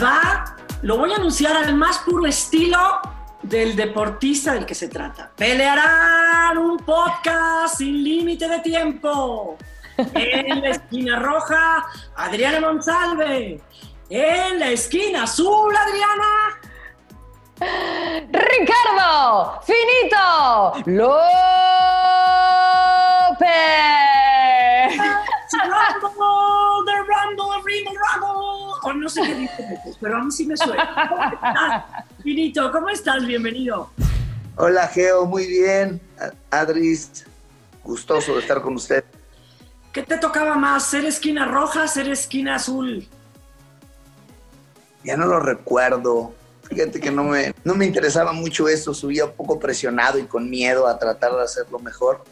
Va? Lo voy a anunciar al más puro estilo del deportista del que se trata. Pelearán un podcast sin límite de tiempo. En la esquina roja, Adriana Monsalve. En la esquina azul, Adriana. Ricardo Finito López. Rumble, the Rumble, the Rumble. O no sé qué dice, pero a mí sí me suena. Finito, ¿cómo estás? Bienvenido. Hola, Geo, muy bien. Adris, gustoso de estar con usted. ¿Qué te tocaba más? ¿Ser esquina roja, ser esquina azul? Ya no lo recuerdo. Fíjate que no me, no me interesaba mucho eso. Subía un poco presionado y con miedo a tratar de hacerlo mejor.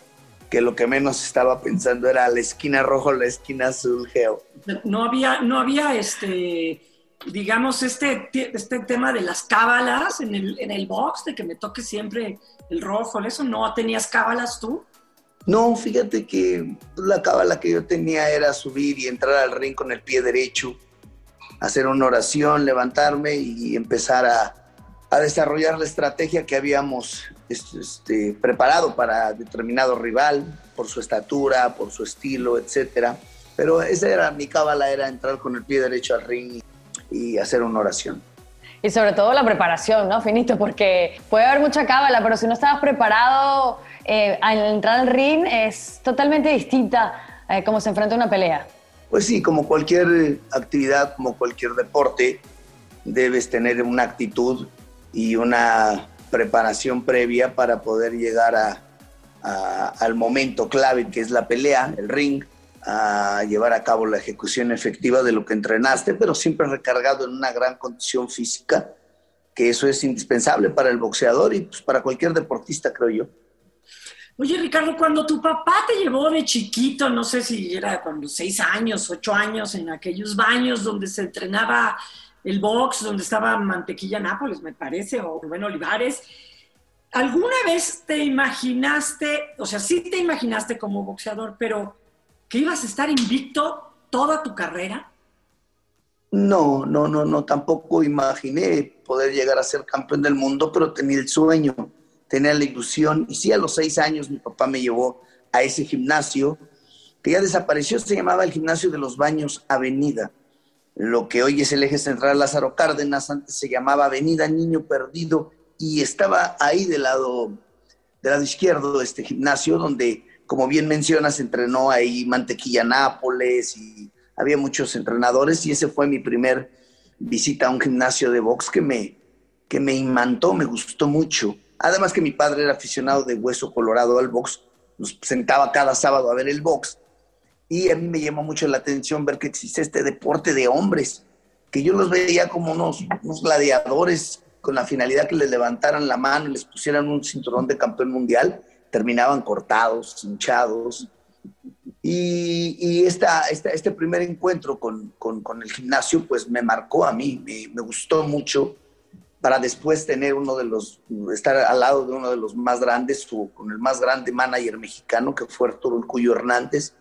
Que lo que menos estaba pensando era la esquina roja o la esquina azul, Geo. No había, no había este, digamos, este, este tema de las cábalas en el, en el box, de que me toque siempre el rojo, ¿eso no tenías cábalas tú? No, fíjate que la cábala que yo tenía era subir y entrar al ring con el pie derecho, hacer una oración, levantarme y empezar a, a desarrollar la estrategia que habíamos este, preparado para determinado rival, por su estatura, por su estilo, etcétera. Pero esa era mi cábala, era entrar con el pie derecho al ring y hacer una oración. Y sobre todo la preparación, ¿no, Finito? Porque puede haber mucha cábala, pero si no estabas preparado eh, al entrar al ring es totalmente distinta eh, cómo se enfrenta una pelea. Pues sí, como cualquier actividad, como cualquier deporte, debes tener una actitud y una preparación previa para poder llegar a, a, al momento clave que es la pelea, el ring, a llevar a cabo la ejecución efectiva de lo que entrenaste, pero siempre recargado en una gran condición física, que eso es indispensable para el boxeador y pues, para cualquier deportista, creo yo. Oye, Ricardo, cuando tu papá te llevó de chiquito, no sé si era los seis años, ocho años, en aquellos baños donde se entrenaba el box, donde estaba Mantequilla Nápoles, me parece, o Rubén Olivares, ¿alguna vez te imaginaste, o sea, sí te imaginaste como boxeador, pero que ibas a estar invicto toda tu carrera? No, no, no, no, tampoco imaginé poder llegar a ser campeón del mundo, pero tenía el sueño, tenía la ilusión. Y sí, a los seis años mi papá me llevó a ese gimnasio que ya desapareció, se llamaba el Gimnasio de los Baños Avenida. Lo que hoy es el eje central Lázaro Cárdenas, antes se llamaba Avenida Niño Perdido y estaba ahí del lado, del lado izquierdo este gimnasio donde, como bien mencionas, entrenó ahí Mantequilla Nápoles y había muchos entrenadores y ese fue mi primer visita a un gimnasio de box que me, que me imantó, me gustó mucho. Además que mi padre era aficionado de hueso colorado al box, nos sentaba cada sábado a ver el box y a mí me llamó mucho la atención ver que existe este deporte de hombres, que yo los veía como unos, unos gladiadores con la finalidad que les levantaran la mano y les pusieran un cinturón de campeón mundial, terminaban cortados, hinchados. Y, y esta, esta, este primer encuentro con, con, con, el gimnasio, pues me marcó a mí, me, me, gustó mucho para después tener uno de los, estar al lado de uno de los más grandes, con el más grande manager mexicano, que fue Arturo Cuyo Hernández,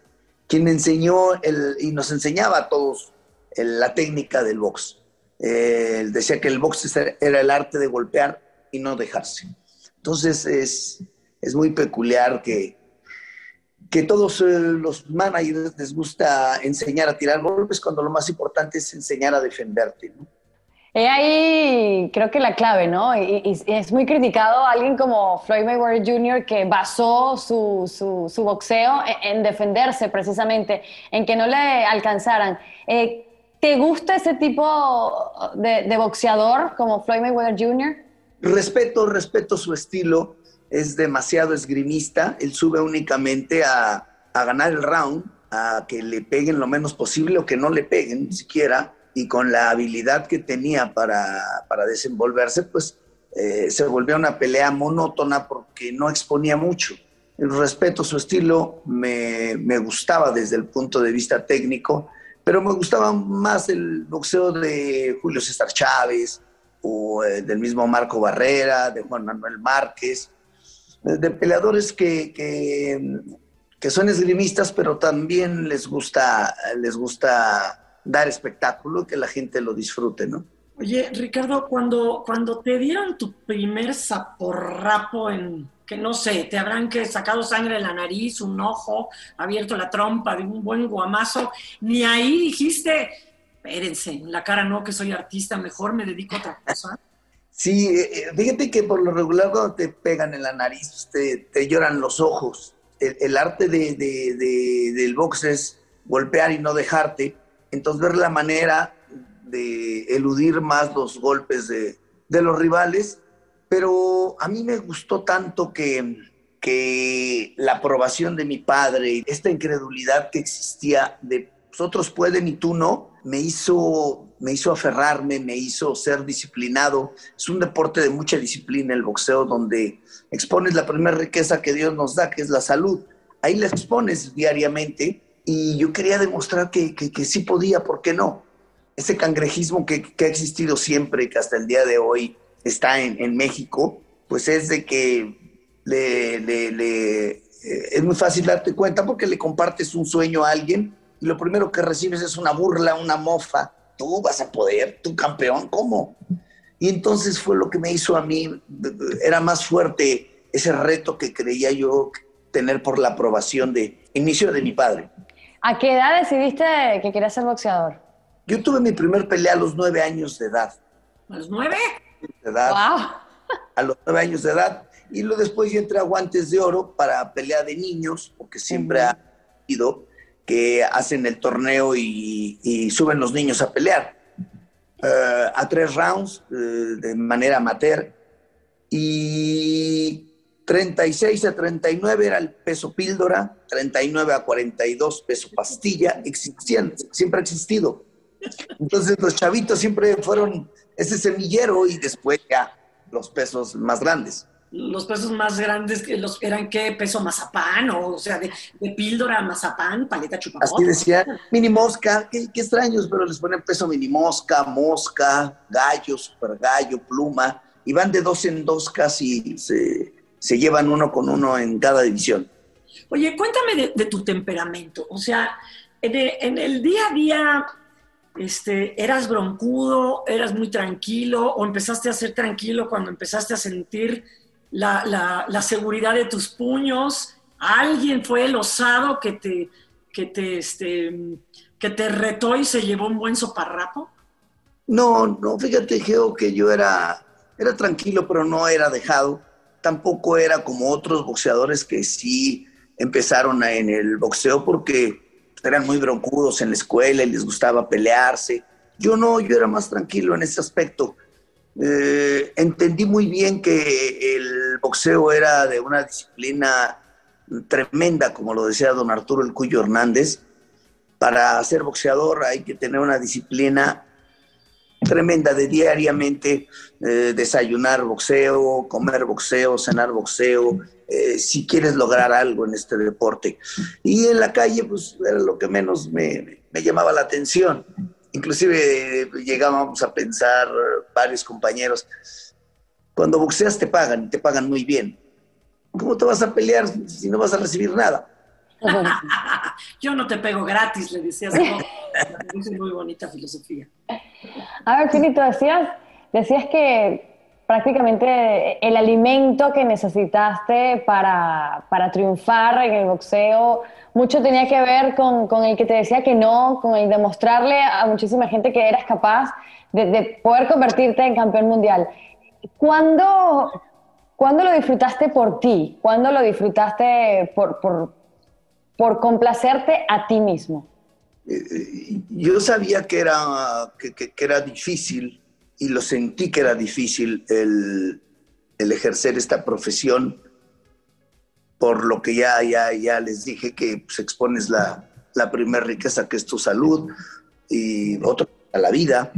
quien enseñó el, y nos enseñaba a todos la técnica del box. Eh, decía que el box era el arte de golpear y no dejarse. Entonces es, es muy peculiar que, que todos eh, los managers les gusta enseñar a tirar golpes cuando lo más importante es enseñar a defenderte. He ahí creo que la clave, ¿no? Y, y, es muy criticado alguien como Floyd Mayweather Jr. que basó su, su, su boxeo en, en, defenderse precisamente, en que no le alcanzaran. Eh, ¿Te gusta ese tipo de, de, boxeador como Floyd Mayweather Jr.? Respeto, respeto su estilo. es demasiado esgrimista, él sube únicamente a, ganar el round, a que le peguen lo menos posible o que no le peguen ni siquiera, y con la habilidad que tenía para, desenvolverse, pues eh, se volvió una pelea monótona porque no exponía mucho. El respeto su estilo, me, me gustaba desde el punto de vista técnico, pero me gustaba más el boxeo de Julio César Chávez o eh, del mismo Marco Barrera, de Juan Manuel Márquez, de peleadores que, que, son esgrimistas, pero también les gusta, les gusta dar espectáculo, que la gente lo disfrute, ¿no? Oye, Ricardo, cuando, cuando te dieron tu primer zaporrapo en, que no sé, te habrán que sacado sangre de la nariz, un ojo, abierto la trompa de un buen guamazo, ni ahí dijiste, espérense, en la cara no, que soy artista, mejor me dedico a otra cosa. Sí, eh, eh, fíjate que por lo regular cuando te pegan en la nariz, te, te lloran los ojos. El, arte de, del box es golpear y no dejarte. Entonces ver la manera de eludir más los golpes de, de los rivales pero a mí me gustó tanto que, que la aprobación de mi padre, esta incredulidad que existía de otros pueden y tú no, me hizo, me hizo aferrarme, me hizo ser disciplinado. Es un deporte de mucha disciplina el boxeo donde expones la primera riqueza que Dios nos da, que es la salud. Ahí la expones diariamente y yo quería demostrar que, que, sí podía, ¿por qué no? Ese cangrejismo que, que ha existido siempre que hasta el día de hoy está en, México, pues es de que le, eh, es muy fácil darte cuenta porque le compartes un sueño a alguien y lo primero que recibes es una burla, una mofa. Tú vas a poder, tu campeón, ¿cómo? Y entonces fue lo que me hizo a mí, era más fuerte ese reto que creía yo tener por la aprobación de inicio de mi padre. ¿A qué edad decidiste que querías ser boxeador? Yo tuve mi primer pelea a los nueve años de edad. ¿A los nueve? edad, a los nueve años de edad. Y luego después yo entré a Guantes de Oro para pelea de niños, porque siempre ha sido que hacen el torneo y, suben los niños a pelear. Eh, a tres rounds eh, de manera amateur. Y 36 a 39 era el peso píldora, 39 a 42 peso pastilla, existían, siempre ha existido. Entonces los chavitos siempre fueron ese semillero y después ya los pesos más grandes. Los pesos más grandes que los eran qué peso mazapán o, sea de, píldora mazapán, paleta chupapón. Así decía, mini mosca, qué, extraños, pero les ponen peso mini mosca, mosca, gallo, super gallo, pluma, y van de dos en dos casi, se, se llevan uno con uno en cada división. Oye, cuéntame de, tu temperamento, o sea, en el día a día este, ¿eras broncudo, eras muy tranquilo o empezaste a ser tranquilo cuando empezaste a sentir la, seguridad de tus puños? ¿Alguien fue el osado que te, que te, este, que te retó y se llevó un buen soparrapo? No, no, fíjate, Geo, que yo era, era tranquilo, pero no era dejado. Tampoco era como otros boxeadores que sí empezaron en el boxeo porque eran muy broncudos en la escuela y les gustaba pelearse. Yo no, yo era más tranquilo en ese aspecto. Eh, entendí muy bien que el boxeo era de una disciplina tremenda, como lo decía don Arturo El Cuyo Hernández. Para ser boxeador hay que tener una disciplina tremenda de diariamente eh, desayunar boxeo, comer boxeo, cenar boxeo, eh, si quieres lograr algo en este deporte. Y en la calle, pues era lo que menos me, llamaba la atención. Inclusive eh, llegábamos a pensar varios compañeros, cuando boxeas te pagan, te pagan muy bien. ¿Cómo te vas a pelear si no vas a recibir nada? Yo no te pego gratis, le decías. Es muy bonita filosofía. A ver, Finito, decías, decías que prácticamente el alimento que necesitaste para, para, triunfar en el boxeo. Mucho tenía que ver con, con, el que te decía que no, con el demostrarle a muchísima gente que eras capaz de, de poder convertirte en campeón mundial. ¿Cuándo, ¿Cuándo, lo disfrutaste por ti? ¿Cuándo lo disfrutaste por, por, por complacerte a ti mismo? Eh, eh, yo sabía que era, que, era difícil y lo sentí que era difícil el, ejercer esta profesión por lo que ya, ya, ya les dije que pues, expones la, la primera riqueza que es tu salud y otro a la vida.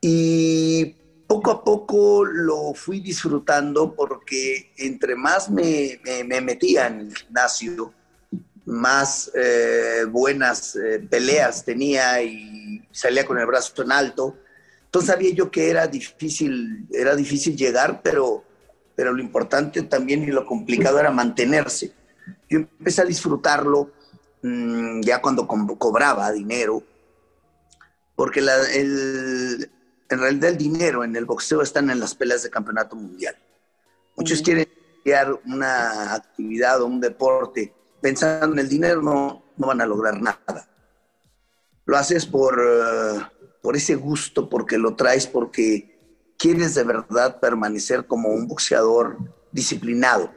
Y poco a poco lo fui disfrutando porque entre más me, me, metía en el gimnasio, más eh, buenas eh, peleas tenía y salía con el brazo en alto. Entonces sabía yo que era difícil, era difícil llegar, pero pero lo importante también y lo complicado era mantenerse. Yo empecé a disfrutarlo mm, ya cuando cobraba dinero, porque el, en realidad el dinero en el boxeo están en las peleas de campeonato mundial. Muchos quieren crear una actividad o un deporte pensando en el dinero, no, no van a lograr nada. Lo haces por, eh, por ese gusto, porque lo traes, porque quieres de verdad permanecer como un boxeador disciplinado.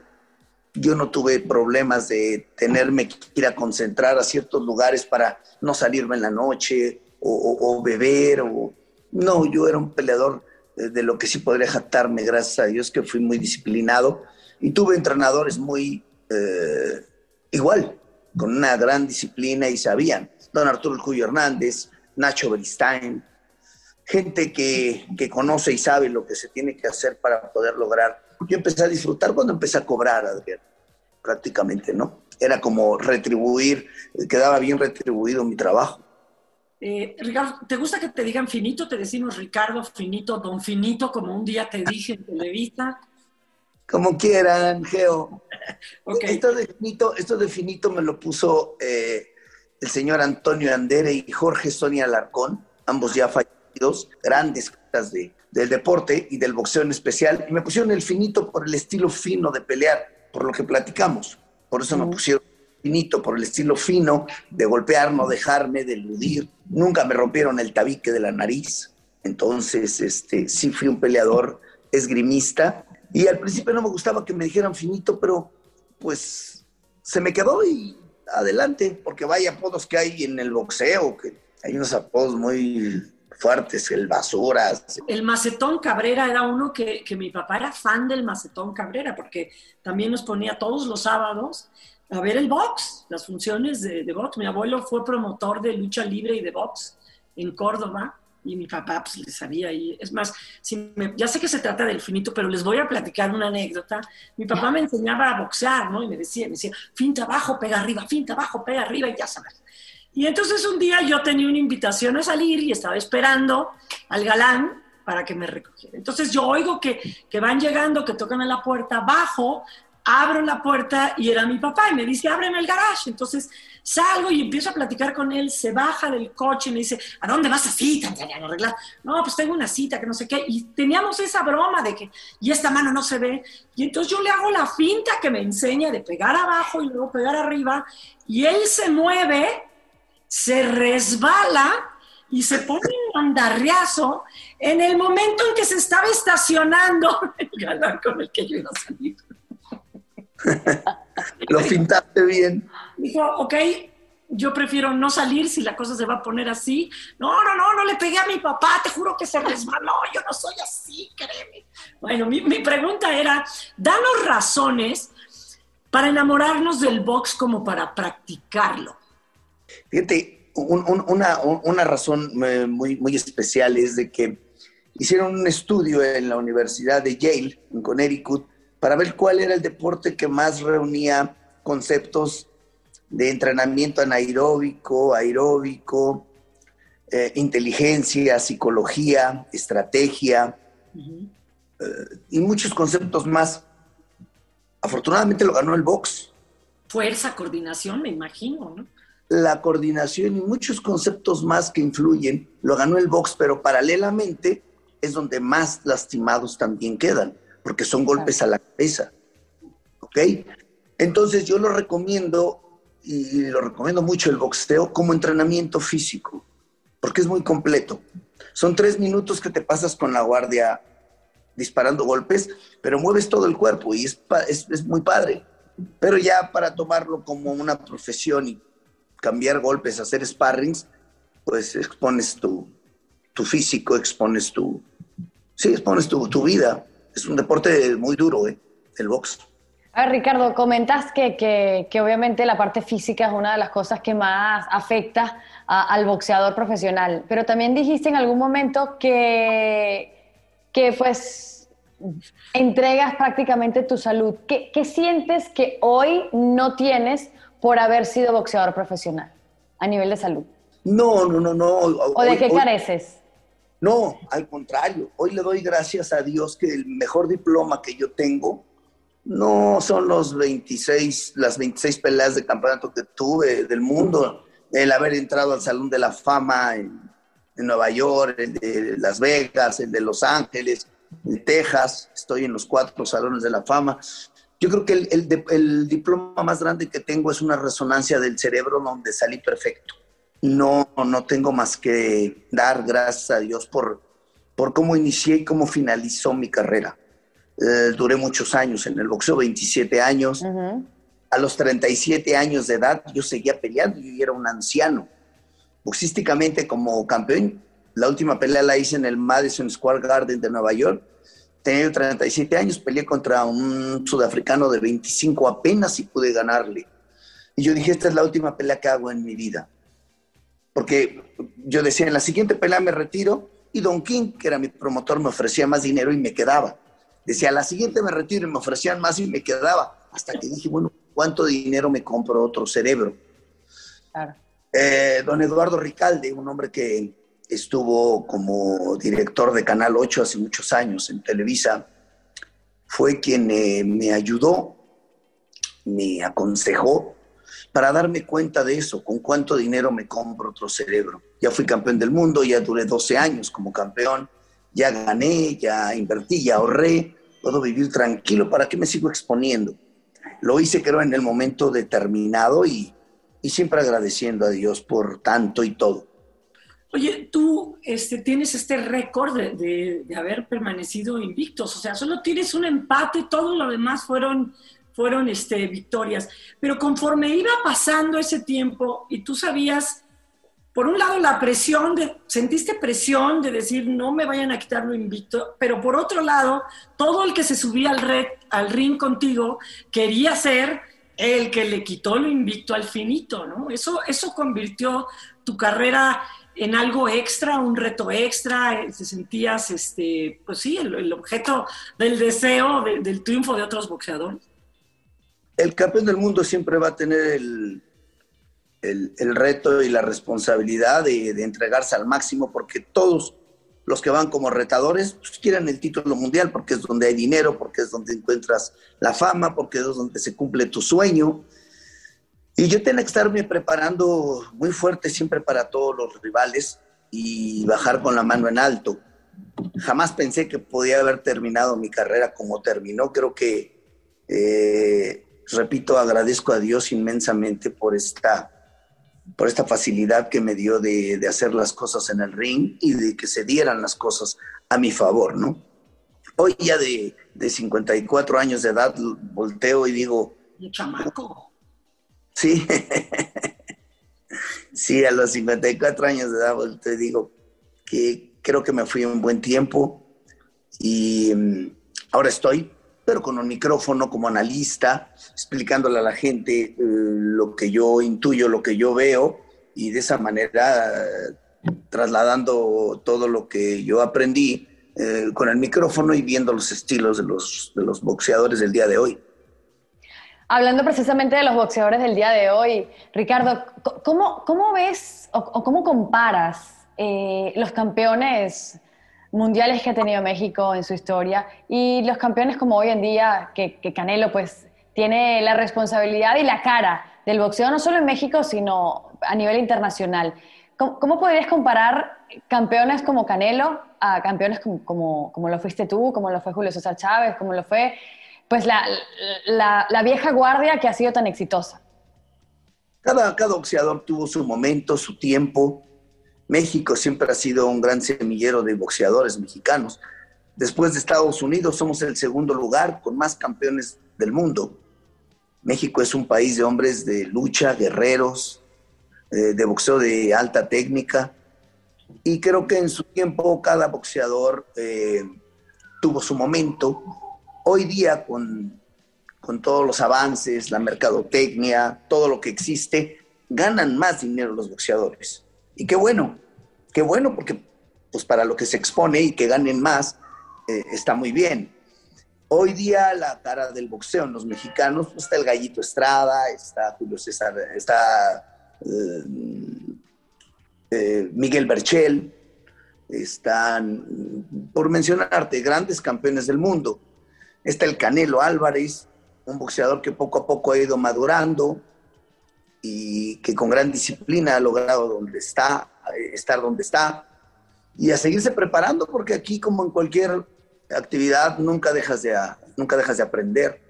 Yo no tuve problemas de tenerme que ir a concentrar a ciertos lugares para no salirme en la noche o, beber. O... No, yo era un peleador de lo que sí podría jactarme, gracias a Dios que fui muy disciplinado y tuve entrenadores muy eh, igual, con una gran disciplina y sabían. Don Arturo Cuyo Hernández, Nacho Beristain, gente que, conoce y sabe lo que se tiene que hacer para poder lograr. Yo empecé a disfrutar cuando empecé a cobrar, Adrián, prácticamente, ¿no? Era como retribuir, quedaba bien retribuido mi trabajo. Eh, Ricardo, ¿te gusta que te digan finito? Te decimos Ricardo Finito, Don Finito, como un día te dije en Televisa. Como quieran, Geo. esto, de finito, esto de finito me lo puso eh, el señor Antonio Andere y Jorge Sonia Alarcón, ambos ya fallecidos grandes de, del deporte y del boxeo en especial, y me pusieron el finito por el estilo fino de pelear, por lo que platicamos. Por eso me pusieron finito, por el estilo fino de golpear, no dejarme, de eludir. Nunca me rompieron el tabique de la nariz. Entonces, este, sí fui un peleador esgrimista. Y al principio no me gustaba que me dijeran finito, pero pues se me quedó y adelante, porque vaya apodos que hay en el boxeo, que hay unos apodos muy fuertes, el Basuras. El Macetón Cabrera era uno que, mi papá era fan del Macetón Cabrera, porque también nos ponía todos los sábados a ver el box, las funciones de, box. Mi abuelo fue promotor de lucha libre y de box en Córdoba y mi papá pues le sabía y es más, si ya sé que se trata del finito, pero les voy a platicar una anécdota. Mi papá me enseñaba a boxear, ¿no? Y me decía, me decía, finta abajo, pega arriba, finta abajo, pega arriba y ya sabes. Y entonces un día yo tenía una invitación a salir y estaba esperando al galán para que me recogiera. Entonces yo oigo que, que van llegando, que tocan a la puerta, bajo, abro la puerta y era mi papá y me dice, ábreme el garage. Entonces salgo y empiezo a platicar con él, se baja del coche y me dice, ¿a dónde vas así? No, pues tengo una cita que no sé qué. Y teníamos esa broma de que, y esta mano no se ve. Y entonces yo le hago la finta que me enseña de pegar abajo y luego pegar arriba y él se mueve se resbala y se pone un andarriazo en el momento en que se estaba estacionando el galán con el que yo iba a salir. Lo pintaste bien. Dijo, ok, yo prefiero no salir si la cosa se va a poner así. No, no, no, no le pegué a mi papá, te juro que se resbaló, yo no soy así, créeme. Bueno, mi, mi pregunta era, danos razones para enamorarnos del box como para practicarlo. Fíjate, una, razón eh, muy, muy especial es de que hicieron un estudio en la Universidad de Yale, en Connecticut, para ver cuál era el deporte que más reunía conceptos de entrenamiento anaeróbico, aeróbico, eh, inteligencia, psicología, estrategia eh, y muchos conceptos más. Afortunadamente lo ganó el box. Fuerza, coordinación, me imagino, ¿no? la coordinación y muchos conceptos más que influyen, lo ganó el box, pero paralelamente es donde más lastimados también quedan, porque son golpes a la cabeza. ¿Ok? Entonces yo lo recomiendo y lo recomiendo mucho el boxeo como entrenamiento físico, porque es muy completo. Son tres minutos que te pasas con la guardia disparando golpes, pero mueves todo el cuerpo y es, es, es muy padre. Pero ya para tomarlo como una profesión y cambiar golpes, hacer sparrings, pues expones tu, tu físico, expones tu... Sí, expones tu, tu, vida. Es un deporte muy duro, ¿eh? El box. A ver, Ricardo, comentas que, que, obviamente la parte física es una de las cosas que más afecta al boxeador profesional, pero también dijiste en algún momento que, que pues entregas prácticamente tu salud. ¿Qué, ¿Qué sientes que hoy no tienes por haber sido boxeador profesional a nivel de salud? No, no, no, no. ¿O de qué careces? No, al contrario. Hoy le doy gracias a Dios que el mejor diploma que yo tengo no son los 26, las 26 peleas de campeonato que tuve del mundo, el haber entrado al Salón de la Fama en, Nueva York, el de Las Vegas, el de Los Ángeles, en Texas, estoy en los cuatro salones de la fama. Yo creo que el, el, diploma más grande que tengo es una resonancia del cerebro donde salí perfecto. No, no tengo más que dar gracias a Dios por, por cómo inicié y cómo finalizó mi carrera. Eh, duré muchos años en el boxeo, 27 años. A los 37 años de edad yo seguía peleando, yo era un anciano. Boxísticamente como campeón, la última pelea la hice en el Madison Square Garden de Nueva York. Tenía 37 años, peleé contra un sudafricano de 25 apenas y pude ganarle. Y yo dije, esta es la última pelea que hago en mi vida. Porque yo decía, en la siguiente pelea me retiro y Don King, que era mi promotor, me ofrecía más dinero y me quedaba. Decía, la siguiente me retiro y me ofrecían más y me quedaba. Hasta que dije, bueno, ¿cuánto dinero me compro otro cerebro? Eh, don Eduardo Ricalde, un hombre que estuvo como director de Canal 8 hace muchos años en Televisa, fue quien eh, me ayudó, me aconsejó para darme cuenta de eso, con cuánto dinero me compro otro cerebro. Ya fui campeón del mundo, ya duré 12 años como campeón ya gané, ya invertí, ya ahorré, puedo vivir tranquilo, ¿para qué me sigo exponiendo? Lo hice creo en el momento determinado y, siempre agradeciendo a Dios por tanto y todo. Oye, tú este, tienes este récord de, de, haber permanecido invictos, o sea, solo tienes un empate, todo lo demás fueron, fueron este, victorias. Pero conforme iba pasando ese tiempo y tú sabías por un lado la presión de, sentiste presión de decir no me vayan a quitar lo invicto, pero por otro lado, todo el que se subía al, al ring contigo quería ser el que le quitó lo invicto al finito, ¿no? Eso, eso convirtió tu carrera en algo extra, un reto extra, te sentías, este, pues sí, el, objeto del deseo del triunfo de otros boxeadores. El campeón del mundo siempre va a tener el, el, reto y la responsabilidad de, entregarse al máximo, porque todos los que van como retadores pues, quieren el título mundial, porque es donde hay dinero, porque es donde encuentras la fama, porque es donde se cumple tu sueño. Y yo tenía que estarme preparando muy fuerte siempre para todos los rivales y bajar con la mano en alto. Jamás pensé que podía haber terminado mi carrera como terminó. Creo que, eh, repito, agradezco a Dios inmensamente por esta por esta facilidad que me dio de, de, hacer las cosas en el ring y de que se dieran las cosas a mi favor, ¿no? Hoy ya de, de 54 años de edad volteo y digo... Un chamaco. Sí, sí, a los 54 años de edad volteo y digo que creo que me fui un buen tiempo y mm, ahora estoy pero con un micrófono como analista, explicándole a la gente eh, lo que yo intuyo, lo que yo veo, y de esa manera trasladando todo lo que yo aprendí eh, con el micrófono y viendo los estilos de los, de los boxeadores del día de hoy. Hablando precisamente de los boxeadores del día de hoy, Ricardo, ¿cómo, cómo ves o, cómo comparas eh, los campeones mundiales que ha tenido México en su historia y los campeones como hoy en día, que, Canelo pues tiene la responsabilidad y la cara del boxeo no solo en México, sino a nivel internacional. ¿Cómo, podrías comparar campeones como Canelo a campeones como, como, lo fuiste tú, como lo fue Julio César Chávez, como lo fue pues la, la, vieja guardia que ha sido tan exitosa? Cada boxeador tuvo su momento, su tiempo, México siempre ha sido un gran semillero de boxeadores mexicanos. Después de Estados Unidos somos el segundo lugar con más campeones del mundo. México es un país de hombres de lucha, guerreros, eh, de boxeo de alta técnica. Y creo que en su tiempo cada boxeador eh, tuvo su momento. Hoy día con, con todos los avances, la mercadotecnia, todo lo que existe, ganan más dinero los boxeadores. Y qué bueno, qué bueno, porque pues para lo que se expone y que ganen más, eh, está muy bien. Hoy día la cara del boxeo en los mexicanos, pues, está el Gallito Estrada, está Julio César, está eh, eh, Miguel Berchel, están, por mencionarte, grandes campeones del mundo. Está el Canelo Álvarez, un boxeador que poco a poco ha ido madurando y que con gran disciplina ha logrado donde está, estar donde está y a seguirse preparando porque aquí como en cualquier actividad nunca dejas de, nunca dejas de aprender.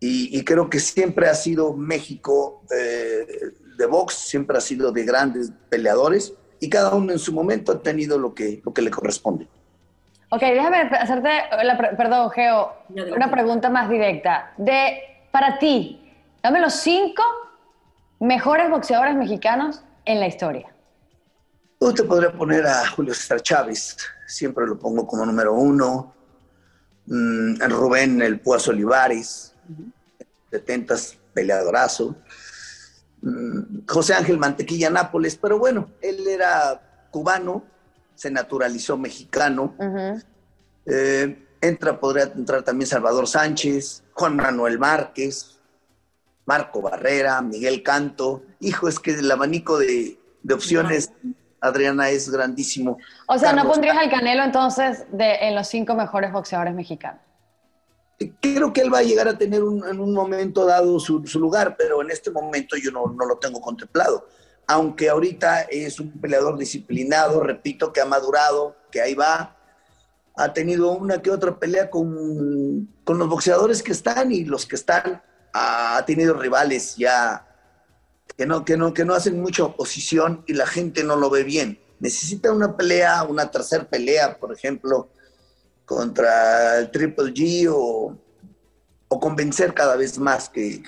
Y, creo que siempre ha sido México eh, de box, siempre ha sido de grandes peleadores y cada uno en su momento ha tenido lo que, lo que le corresponde. Ok, déjame hacerte, perdón, Geo, una pregunta más directa. De, para ti, dame los cinco mejores boxeadores mexicanos en la historia. Yo te podría poner a Julio César Chávez, siempre lo pongo como número uno. Mm, Rubén El Puazo Olivares, 70 peleadorazo. Mm, José Ángel Mantequilla Nápoles, pero bueno, él era cubano, se naturalizó mexicano. Eh, entra, podría entrar también Salvador Sánchez, Juan Manuel Márquez, Marco Barrera, Miguel Canto. Hijo, es que el abanico de, opciones, Adriana, es grandísimo. O sea, ¿no pondrías al Canelo entonces de, en los cinco mejores boxeadores mexicanos? Creo que él va a llegar a tener en un momento dado su, lugar, pero en este momento yo no, no lo tengo contemplado aunque ahorita es un peleador disciplinado, repito, que ha madurado, que ahí va, ha tenido una que otra pelea con, los boxeadores que están y los que están, ha tenido rivales ya que no, que, no, que no hacen mucha oposición y la gente no lo ve bien. Necesita una pelea, una tercera pelea, por ejemplo, contra el Triple G o, convencer cada vez más que,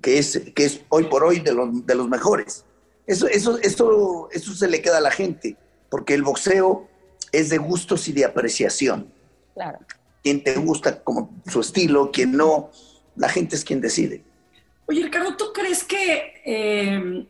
que, es, que es hoy por hoy de los, de los mejores. Eso, eso, eso, eso se le queda a la gente, porque el boxeo es de gustos y de apreciación. Claro. Quien te gusta como su estilo, quien no, la gente es quien decide. Oye, Ricardo, ¿tú crees que eh,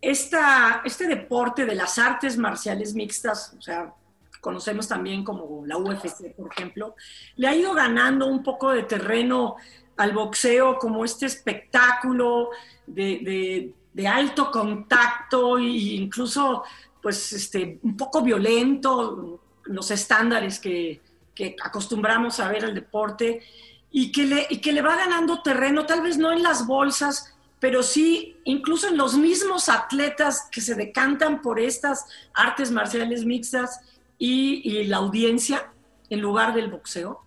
esta, este deporte de las artes marciales mixtas, o sea, conocemos también como la UFC, por ejemplo, le ha ido ganando un poco de terreno al boxeo como este espectáculo de, de alto contacto e incluso pues este, un poco violento, los estándares que, que acostumbramos a ver el deporte, y que, le, y que le va ganando terreno, tal vez no en las bolsas, pero sí incluso en los mismos atletas que se decantan por estas artes marciales mixtas y, la audiencia en lugar del boxeo?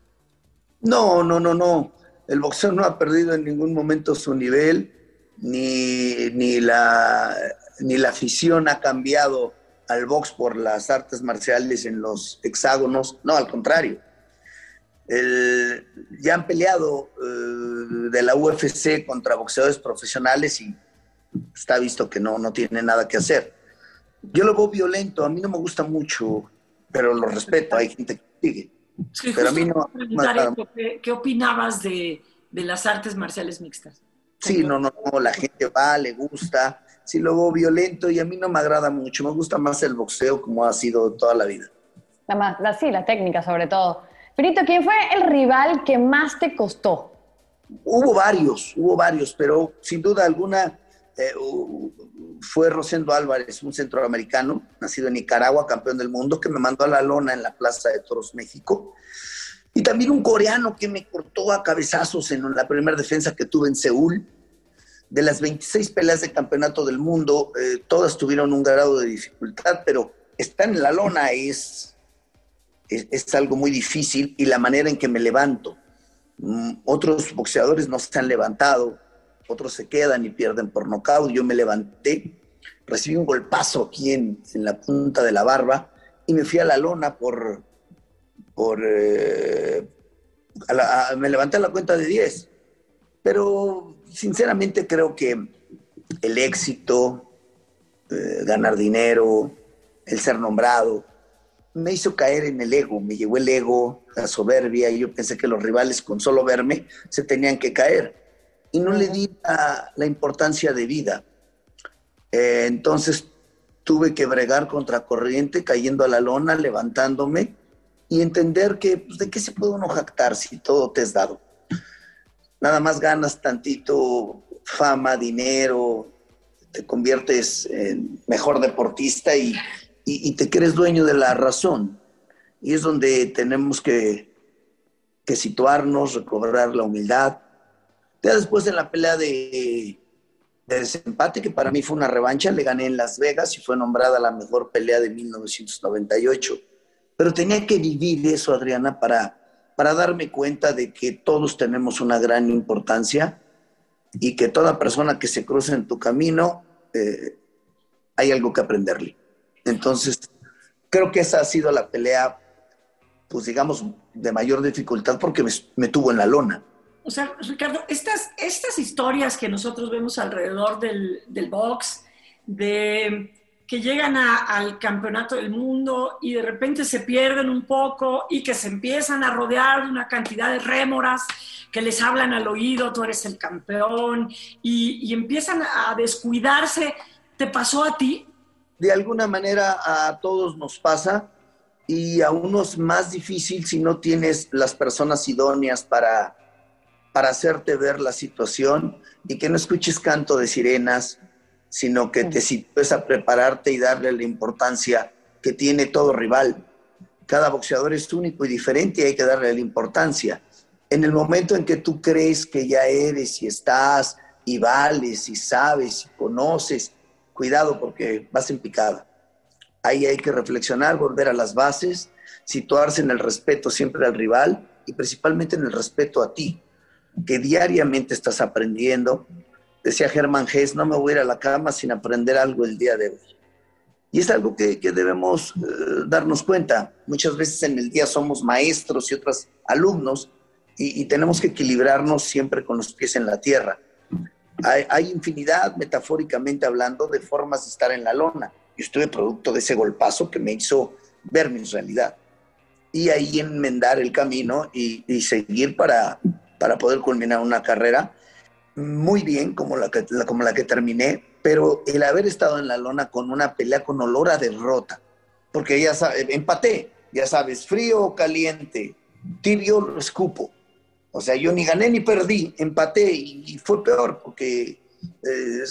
No, no, no, no. El boxeo no ha perdido en ningún momento su nivel ni, ni, la, ni la afición ha cambiado al box por las artes marciales en los hexágonos, no, al contrario. Ya han peleado eh, de la UFC contra boxeadores profesionales y está visto que no, no tiene nada que hacer. Yo lo veo violento, a mí no me gusta mucho, pero lo respeto, hay gente que sigue. pero a mí no, ¿Qué, opinabas de, de las artes marciales mixtas? Sí, no, no, no, la gente va, le gusta. Sí, luego violento y a mí no me agrada mucho. Me gusta más el boxeo como ha sido toda la vida. La más, la, sí, la técnica sobre todo. Perito, ¿quién fue el rival que más te costó? Hubo varios, hubo varios, pero sin duda alguna eh, fue Rosendo Álvarez, un centroamericano, nacido en Nicaragua, campeón del mundo, que me mandó a la lona en la Plaza de Toros, México. Y también un coreano que me cortó a cabezazos en la primera defensa que tuve en Seúl. De las 26 peleas de campeonato del mundo, eh, todas tuvieron un grado de dificultad, pero estar en la lona es, es, algo muy difícil y la manera en que me levanto. Mm, otros boxeadores no se han levantado, otros se quedan y pierden por nocaut. Yo me levanté, recibí un golpazo aquí en, en la punta de la barba y me fui a la lona por, por eh, me levanté a la cuenta de 10. Pero sinceramente creo que el éxito, eh, ganar dinero, el ser nombrado, me hizo caer en el ego, me llegó el ego, la soberbia, y yo pensé que los rivales con solo verme se tenían que caer. Y no le di la, importancia de vida. Eh, entonces tuve que bregar contra corriente, cayendo a la lona, levantándome y entender que pues, de qué se puede uno jactar si todo te es dado. Nada más ganas tantito fama, dinero, te conviertes en mejor deportista y, te crees dueño de la razón. Y es donde tenemos que, situarnos, recobrar la humildad. Ya después de la pelea de, de desempate, que para mí fue una revancha, le gané en Las Vegas y fue nombrada la mejor pelea de 1998. Pero tenía que vivir eso, Adriana, para, darme cuenta de que todos tenemos una gran importancia y que toda persona que se cruce en tu camino eh, hay algo que aprenderle. Entonces, creo que esa ha sido la pelea, pues digamos, de mayor dificultad porque me, tuvo en la lona. O sea, Ricardo, estas, estas historias que nosotros vemos alrededor del, del box, de que llegan al campeonato del mundo y de repente se pierden un poco y que se empiezan a rodear de una cantidad de rémoras que les hablan al oído, tú eres el campeón, y, empiezan a descuidarse. ¿Te pasó a ti? De alguna manera a todos nos pasa y a unos más difícil si no tienes las personas idóneas para, para hacerte ver la situación y que no escuches canto de sirenas, sino que te sitúes a prepararte y darle la importancia que tiene todo rival. Cada boxeador es único y diferente y hay que darle la importancia. En el momento en que tú crees que ya eres y estás y vales y sabes y conoces, cuidado porque vas en picada. Ahí hay que reflexionar, volver a las bases, situarse en el respeto siempre al rival y principalmente en el respeto a ti, que diariamente estás aprendiendo, Decía Germán Hess, no me voy a ir a la cama sin aprender algo el día de hoy. Y es algo que, debemos eh, darnos cuenta. Muchas veces en el día somos maestros y otros alumnos y, tenemos que equilibrarnos siempre con los pies en la tierra. Hay, infinidad, metafóricamente hablando, de formas de estar en la lona. Yo estuve producto de ese golpazo que me hizo ver mi realidad. Y ahí enmendar el camino y, seguir para, para poder culminar una carrera muy bien como la, que, como la que terminé, pero el haber estado en la lona con una pelea con olor a derrota, porque ya sabes, empaté, ya sabes, frío o caliente, tibio lo escupo. O sea, yo ni gané ni perdí, empaté y, fue peor porque eh,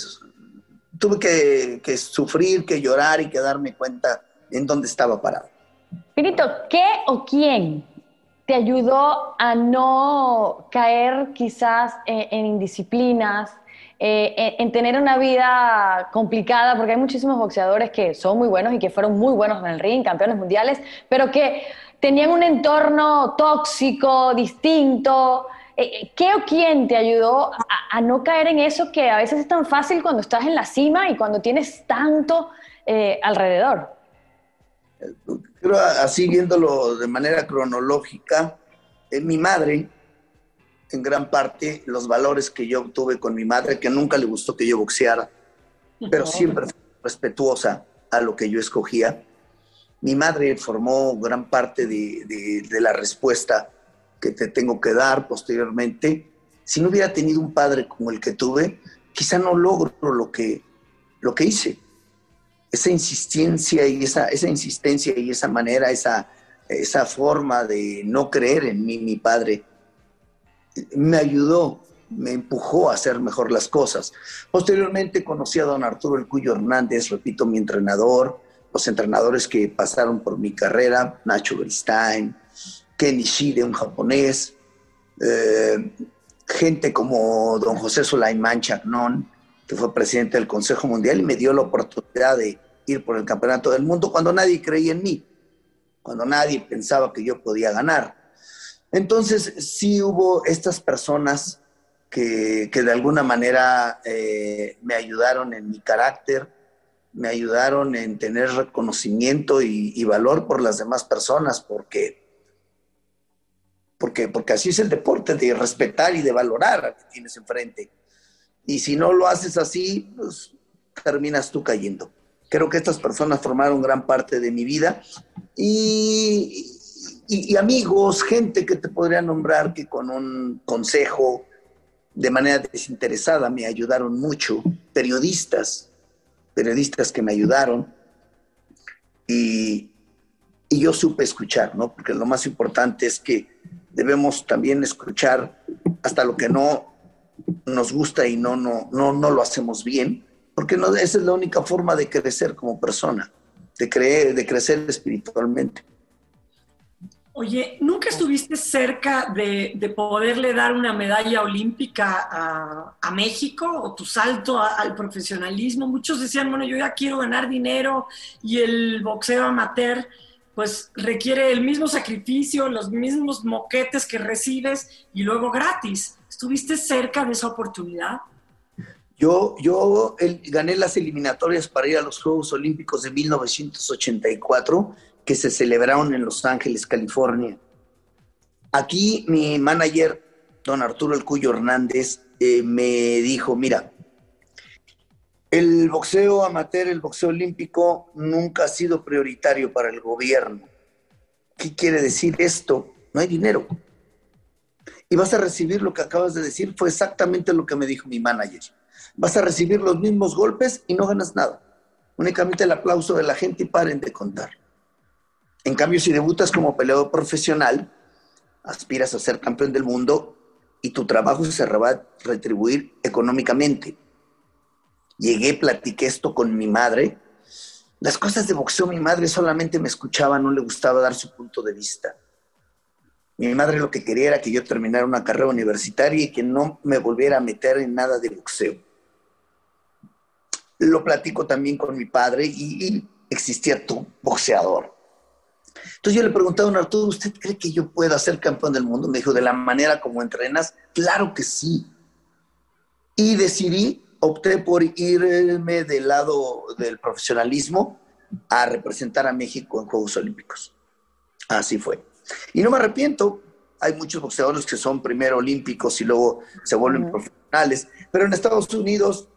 tuve que, que, sufrir, que llorar y que darme cuenta en dónde estaba parado. Pinito, ¿qué o quién te ayudó a no caer quizás en, indisciplinas, eh, en, tener una vida complicada, porque hay muchísimos boxeadores que son muy buenos y que fueron muy buenos en el ring, campeones mundiales, pero que tenían un entorno tóxico, distinto. Eh, eh, ¿Qué o quién te ayudó a, no caer en eso que a veces es tan fácil cuando estás en la cima y cuando tienes tanto alrededor? Pero así viéndolo de manera cronológica, en mi madre, en gran parte, los valores que yo obtuve con mi madre, que nunca le gustó que yo boxeara, pero siempre fue respetuosa a lo que yo escogía. Mi madre formó gran parte de, la respuesta que te tengo que dar posteriormente. Si no hubiera tenido un padre como el que tuve, quizá no logro lo que, lo que hice esa insistencia y esa, esa insistencia y esa manera, esa, esa forma de no creer en mí, mi padre, me ayudó, me empujó a hacer mejor las cosas. Posteriormente conocí a don Arturo El Cuyo Hernández, repito, mi entrenador, los entrenadores que pasaron por mi carrera, Nacho Gristain, Ken Ishide, un japonés, eh, gente como don José Sulaimán Chacnón, que fue presidente del Consejo Mundial y me dio la oportunidad de ir por el Campeonato del Mundo cuando nadie creía en mí, cuando nadie pensaba que yo podía ganar. Entonces sí hubo estas personas que, de alguna manera eh, me ayudaron en mi carácter, me ayudaron en tener reconocimiento y, valor por las demás personas, porque, porque, porque así es el deporte, de respetar y de valorar a que tienes enfrente. Y si no lo haces así, pues terminas tú cayendo. Creo que estas personas formaron gran parte de mi vida y, y, amigos, gente que te podría nombrar que con un consejo de manera desinteresada me ayudaron mucho, periodistas, periodistas que me ayudaron y, y yo supe escuchar, ¿no? Porque lo más importante es que debemos también escuchar hasta lo que no nos gusta y no, no, no, no lo hacemos bien, porque no, esa es la única forma de crecer como persona, de, creer, de crecer espiritualmente. Oye, ¿nunca estuviste cerca de, poderle dar una medalla olímpica a, México o tu salto al profesionalismo? Muchos decían, bueno, yo ya quiero ganar dinero y el boxeo amateur pues requiere el mismo sacrificio, los mismos moquetes que recibes y luego gratis. ¿Estuviste cerca de esa oportunidad? Yo, yo gané las eliminatorias para ir a los Juegos Olímpicos de 1984 que se celebraron en Los Ángeles, California. Aquí mi manager, don Arturo El Cuyo Hernández, eh, me dijo, mira, el boxeo amateur, el boxeo olímpico nunca ha sido prioritario para el gobierno. ¿Qué quiere decir esto? No hay dinero. Y vas a recibir lo que acabas de decir, fue exactamente lo que me dijo mi manager. Vas a recibir los mismos golpes y no ganas nada. Únicamente el aplauso de la gente y paren de contar. En cambio, si debutas como peleador profesional, aspiras a ser campeón del mundo y tu trabajo se va a retribuir económicamente. Llegué, platiqué esto con mi madre. Las cosas de boxeo, mi madre solamente me escuchaba, no le gustaba dar su punto de vista. Mi madre lo que quería era que yo terminara una carrera universitaria y que no me volviera a meter en nada de boxeo. Lo platico también con mi padre y, y existía tu boxeador. Entonces yo le pregunté a don Arturo, ¿usted cree que yo pueda ser campeón del mundo? Me dijo, de la manera como entrenas, claro que sí. Y decidí, opté por irme del lado del profesionalismo a representar a México en Juegos Olímpicos. Así fue. Y no me arrepiento, hay muchos boxeadores que son primero olímpicos y luego se vuelven profesionales, pero en Estados Unidos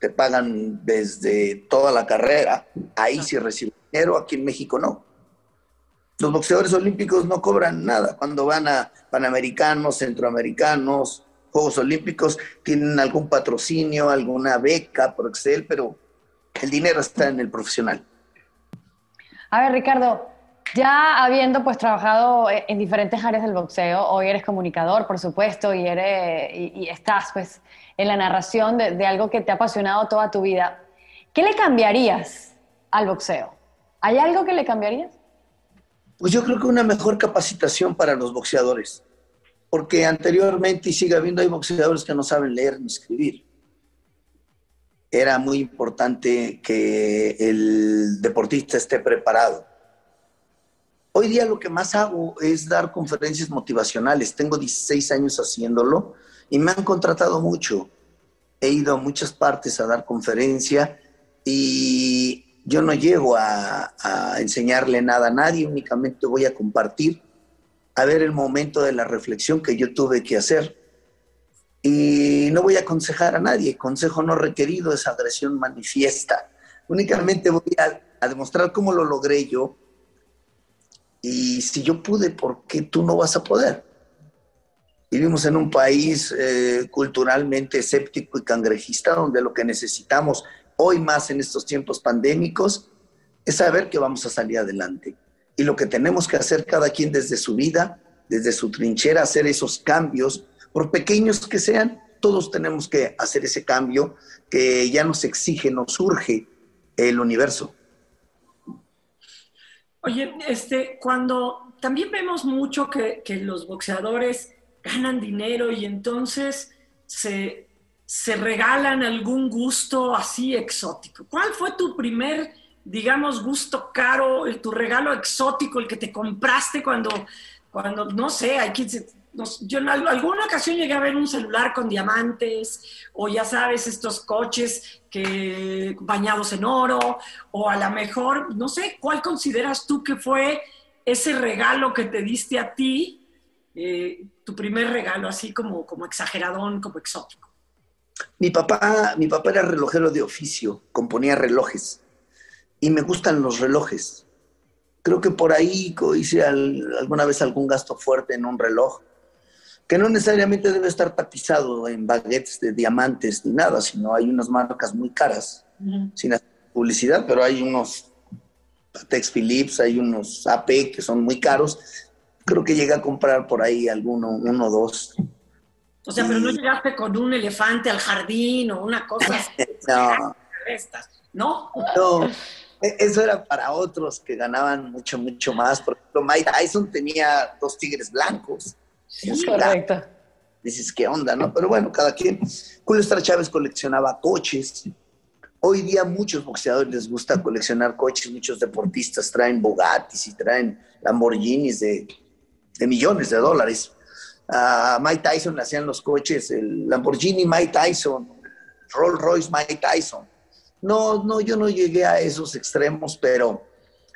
te pagan desde toda la carrera, ahí sí reciben dinero, aquí en México no. Los boxeadores olímpicos no cobran nada. Cuando van a Panamericanos, Centroamericanos, Juegos Olímpicos, tienen algún patrocinio, alguna beca por Excel, pero el dinero está en el profesional. A ver, Ricardo, ya habiendo pues trabajado en diferentes áreas del boxeo, hoy eres comunicador, por supuesto, y, eres, y, estás pues en la narración de, de algo que te ha apasionado toda tu vida. ¿Qué le cambiarías al boxeo? ¿Hay algo que le cambiarías? Pues yo creo que una mejor capacitación para los boxeadores, porque anteriormente y sigue habiendo hay boxeadores que no saben leer ni escribir. Era muy importante que el deportista esté preparado. Hoy día lo que más hago es dar conferencias motivacionales. Tengo 16 años haciéndolo y me han contratado mucho. He ido a muchas partes a dar conferencia y yo no llego a, enseñarle nada a nadie, únicamente voy a compartir, a ver el momento de la reflexión que yo tuve que hacer. Y no voy a aconsejar a nadie, consejo no requerido es agresión manifiesta. Únicamente voy a, demostrar cómo lo logré yo. Y si yo pude, ¿por qué tú no vas a poder? Vivimos en un país eh, culturalmente escéptico y cangrejista, donde lo que necesitamos hoy más en estos tiempos pandémicos, es saber que vamos a salir adelante. Y lo que tenemos que hacer cada quien desde su vida, desde su trinchera, hacer esos cambios, por pequeños que sean, todos tenemos que hacer ese cambio que ya nos exige, nos urge el universo. Oye, este, cuando también vemos mucho que los boxeadores ganan dinero y entonces se, se regalan algún gusto así exótico. ¿Cuál fue tu primer, digamos, gusto caro, tu regalo exótico, el que te compraste cuando, cuando no sé, hay quien yo en alguna ocasión llegué a ver un celular con diamantes, o ya sabes, estos coches que bañados en oro, o a lo mejor, no sé, ¿cuál consideras tú que fue ese regalo que te diste a ti, eh, tu primer regalo, así como, como exageradón, como exótico? Mi papá, mi papá era relojero de oficio, componía relojes y me gustan los relojes. Creo que por ahí hice alguna vez algún gasto fuerte en un reloj, que no necesariamente debe estar tapizado en baguettes de diamantes ni nada, sino hay unas marcas muy caras, sin publicidad, pero hay unos Patex Philips, hay unos AP que son muy caros. Creo que llegué a comprar por ahí alguno, uno o dos. O sea, pero no llegaste con un elefante al jardín o una cosa no. ¿no? No, e-, eso era para otros que ganaban mucho, mucho más. Por ejemplo, Mike Tyson tenía dos tigres blancos. Sí, correcto. Dices, ¿qué onda, no? Pero bueno, cada quien. Julio Star Chávez coleccionaba coches. Hoy día muchos boxeadores les gusta coleccionar coches, muchos deportistas traen Bugattis y traen Lamborghinis de, de millones de dólares a Mike Tyson le hacían los coches, el Lamborghini Mike Tyson, Rolls Royce Mike Tyson. No, no, yo no llegué a esos extremos, pero,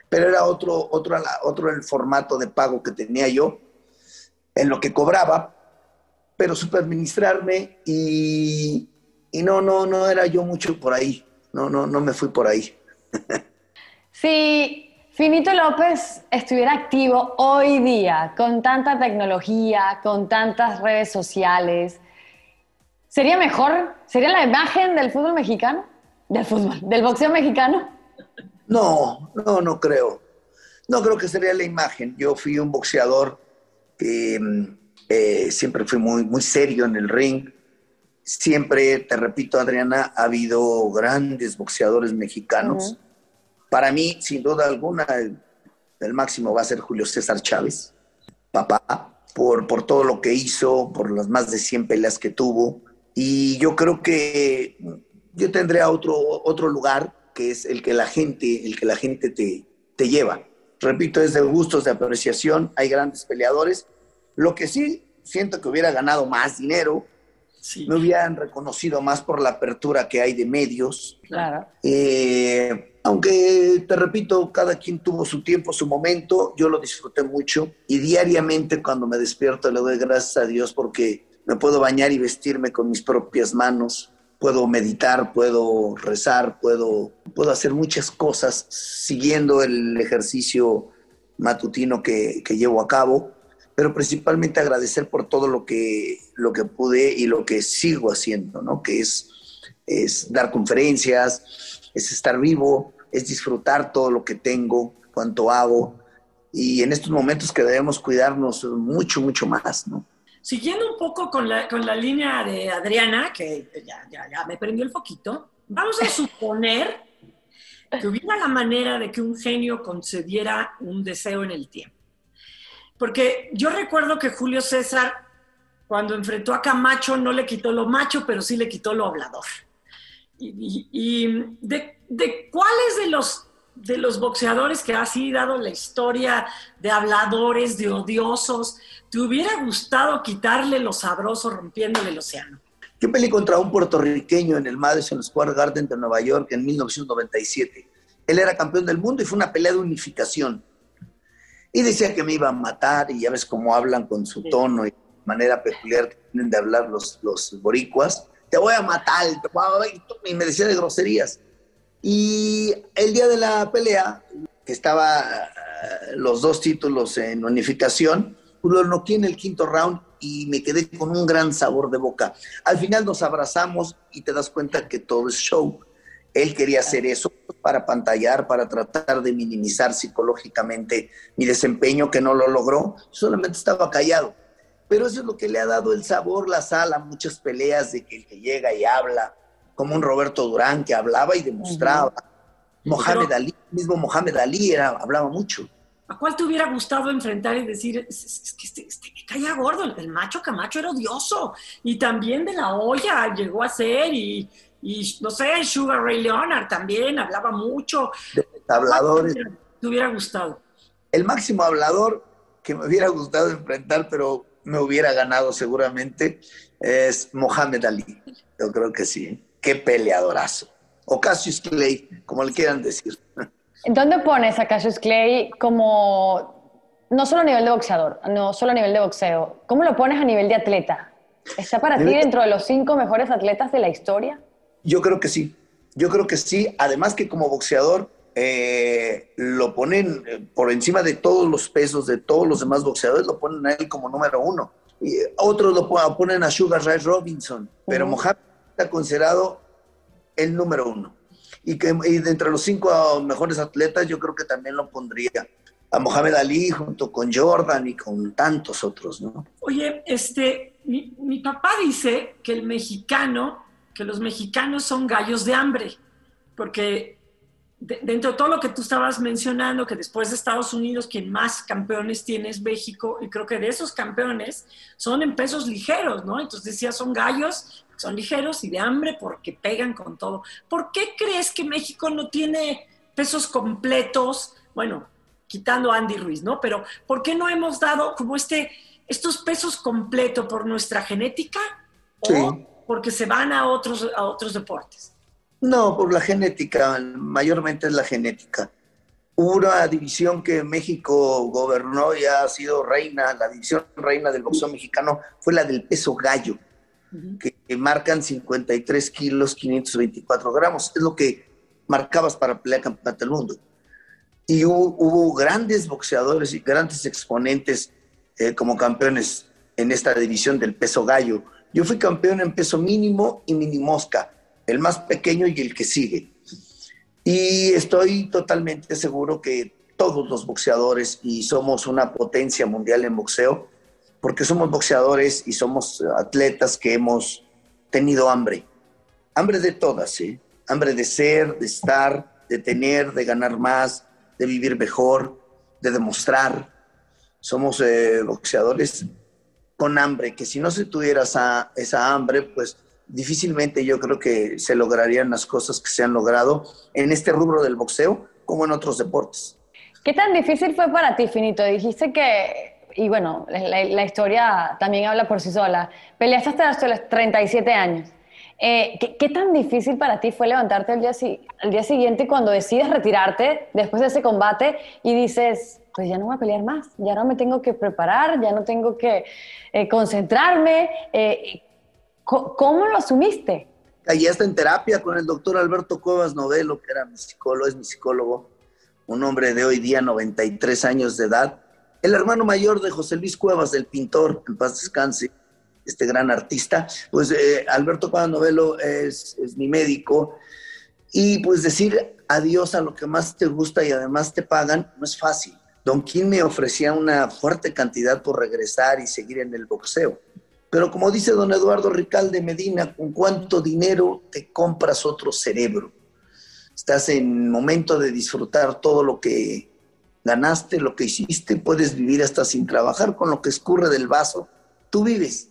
pero era otro, otro, otro el formato de pago que tenía yo, en lo que cobraba, pero superministrarme y, y no, no, no era yo mucho por ahí. No, no, no me fui por ahí. Sí, Finito López estuviera activo hoy día con tanta tecnología, con tantas redes sociales, ¿sería mejor? ¿Sería la imagen del fútbol mexicano? Del fútbol, del boxeo mexicano. No, no, no creo. No creo que sería la imagen. Yo fui un boxeador que eh, siempre fui muy, muy serio en el ring. Siempre, te repito, Adriana, ha habido grandes boxeadores mexicanos. Para mí, sin duda alguna, el, máximo va a ser Julio César Chávez, papá, por, por todo lo que hizo, por las más de 100 peleas que tuvo. Y yo creo que yo tendré otro, otro lugar que es el que la gente, el que la gente te, te lleva. Repito, es de gustos, de apreciación, hay grandes peleadores. Lo que sí siento que hubiera ganado más dinero, me hubieran reconocido más por la apertura que hay de medios. Claro. Eh, aunque te repito, cada quien tuvo su tiempo, su momento, yo lo disfruté mucho y diariamente cuando me despierto le doy gracias a Dios porque me puedo bañar y vestirme con mis propias manos, puedo meditar, puedo rezar, puedo, puedo hacer muchas cosas siguiendo el ejercicio matutino que, que llevo a cabo, pero principalmente agradecer por todo lo que, lo que pude y lo que sigo haciendo, ¿no? que es, es dar conferencias, es estar vivo, es disfrutar todo lo que tengo, cuanto hago, y en estos momentos que debemos cuidarnos mucho, mucho más, ¿no? Siguiendo un poco con la, con la línea de Adriana, que ya, ya, ya me prendió el foquito, vamos a suponer que hubiera la manera de que un genio concediera un deseo en el tiempo. Porque yo recuerdo que Julio César, cuando enfrentó a Camacho, no le quitó lo macho, pero sí le quitó lo hablador y, de, cuáles de los, de los boxeadores que ha así dado la historia de habladores, de odiosos, te hubiera gustado quitarle lo sabroso rompiéndole el océano? Yo peleé contra un puertorriqueño en el Madison Square Garden de Nueva York en 1997. Él era campeón del mundo y fue una pelea de unificación. Y decía que me iba a matar, y ya ves cómo hablan con su tono y manera peculiar que tienen de hablar los, los boricuas te voy a matar, y me decía de groserías. Y el día de la pelea, que estaba eh, los dos títulos en unificación, pues lo noqué en el quinto round y me quedé con un gran sabor de boca. Al final nos abrazamos y te das cuenta que todo es show. Él quería hacer eso para pantallar, para tratar de minimizar psicológicamente mi desempeño, que no lo logró. Solamente estaba callado pero eso es lo que le ha dado el sabor, la sal a muchas peleas de que el que llega y habla, como un Roberto Durán que hablaba y demostraba. Mohamed Ali, mismo Mohamed Ali era, hablaba mucho. ¿A cuál te hubiera gustado enfrentar y decir, es, que este, este, me caía gordo, el, macho Camacho era odioso, y también de la olla llegó a ser, y, no sé, Sugar Ray Leonard también hablaba mucho. De habladores. ¿Te hubiera gustado? El máximo hablador que me hubiera gustado enfrentar, pero me hubiera ganado seguramente es Mohamed Ali. Yo creo que sí. Qué peleadorazo. O Cassius Clay, como le quieran decir. ¿Dónde pones a Cassius Clay como, no solo a nivel de boxeador, no solo a nivel de boxeo, ¿cómo lo pones a nivel de atleta? ¿Está para ti dentro de los cinco mejores atletas de la historia? Yo creo que sí. Yo creo que sí. Además que como boxeador eh, lo ponen eh, por encima de todos los pesos de todos los demás boxeadores, lo ponen a él como número uno. Y otros lo ponen a Sugar Ray Robinson, pero Mohamed está considerado el número uno. Y, que, y de entre los cinco mejores atletas, yo creo que también lo pondría a Mohamed Ali junto con Jordan y con tantos otros, ¿no? Oye, este, mi, mi papá dice que el mexicano, que los mexicanos son gallos de hambre, porque dentro de todo lo que tú estabas mencionando, que después de Estados Unidos quien más campeones tiene es México, y creo que de esos campeones son en pesos ligeros, ¿no? Entonces decía, son gallos, son ligeros y de hambre porque pegan con todo. ¿Por qué crees que México no tiene pesos completos? Bueno, quitando a Andy Ruiz, ¿no? Pero ¿por qué no hemos dado como este, estos pesos completos por nuestra genética o porque se van a otros, a otros deportes? No, por la genética, mayormente es la genética. Hubo una división que México gobernó y ha sido reina, la división reina del boxeo mexicano fue la del peso gallo, que, marcan 53 kilos, 524 gramos. Es lo que marcabas para pelear campeonato del mundo. Y hubo, grandes boxeadores y grandes exponentes eh, como campeones en esta división del peso gallo. Yo fui campeón en peso mínimo y mini mosca el más pequeño y el que sigue. Y estoy totalmente seguro que todos los boxeadores, y somos una potencia mundial en boxeo, porque somos boxeadores y somos atletas que hemos tenido hambre. Hambre de todas, ¿sí? Hambre de ser, de estar, de tener, de ganar más, de vivir mejor, de demostrar. Somos eh, boxeadores con hambre, que si no se tuviera esa, esa hambre, pues difícilmente yo creo que se lograrían las cosas que se han logrado en este rubro del boxeo como en otros deportes. ¿Qué tan difícil fue para ti, Finito? Dijiste que, y bueno, la, historia también habla por sí sola, peleaste hasta los 37 años. Eh, ¿qué, tan difícil para ti fue levantarte al día, al día siguiente cuando decides retirarte después de ese combate y dices, pues ya no voy a pelear más, ya no me tengo que preparar, ya no tengo que eh, concentrarme? Eh, ¿Cómo lo asumiste? Allí está en terapia con el doctor Alberto Cuevas Novelo, que era mi psicólogo, es mi psicólogo, un hombre de hoy día 93 años de edad, el hermano mayor de José Luis Cuevas, del pintor, en paz descanse, este gran artista. Pues eh, Alberto Cuevas Novelo es mi médico y pues decir adiós a lo que más te gusta y además te pagan no es fácil. Don King me ofrecía una fuerte cantidad por regresar y seguir en el boxeo pero como dice don Eduardo Ricalde Medina, ¿con cuánto dinero te compras otro cerebro? Estás en momento de disfrutar todo lo que ganaste, lo que hiciste, puedes vivir hasta sin trabajar con lo que escurre del vaso. Tú vives,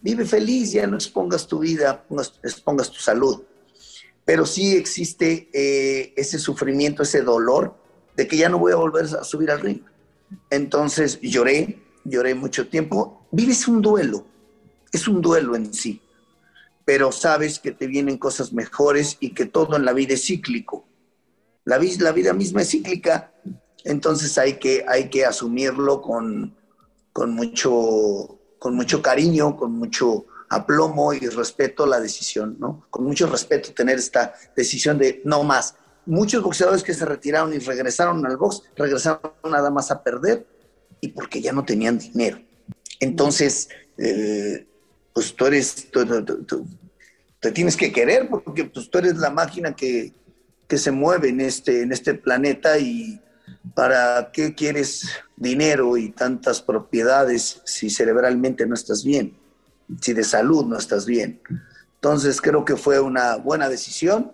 vive feliz, ya no expongas tu vida, expongas tu salud. Pero sí existe eh, ese sufrimiento, ese dolor de que ya no voy a volver a subir al ring. Entonces lloré, lloré mucho tiempo. Vives un duelo, es un duelo en sí, pero sabes que te vienen cosas mejores y que todo en la vida es cíclico. La, la vida misma es cíclica, entonces hay que, hay que asumirlo con, con, mucho, con mucho cariño, con mucho aplomo y respeto la decisión, ¿no? Con mucho respeto tener esta decisión de no más. Muchos boxeadores que se retiraron y regresaron al box, regresaron nada más a perder y porque ya no tenían dinero. Entonces, eh, pues tú eres, te tienes que querer porque pues, tú eres la máquina que, se mueve en este, en este planeta y para qué quieres dinero y tantas propiedades si cerebralmente no estás bien, si de salud no estás bien. Entonces creo que fue una buena decisión.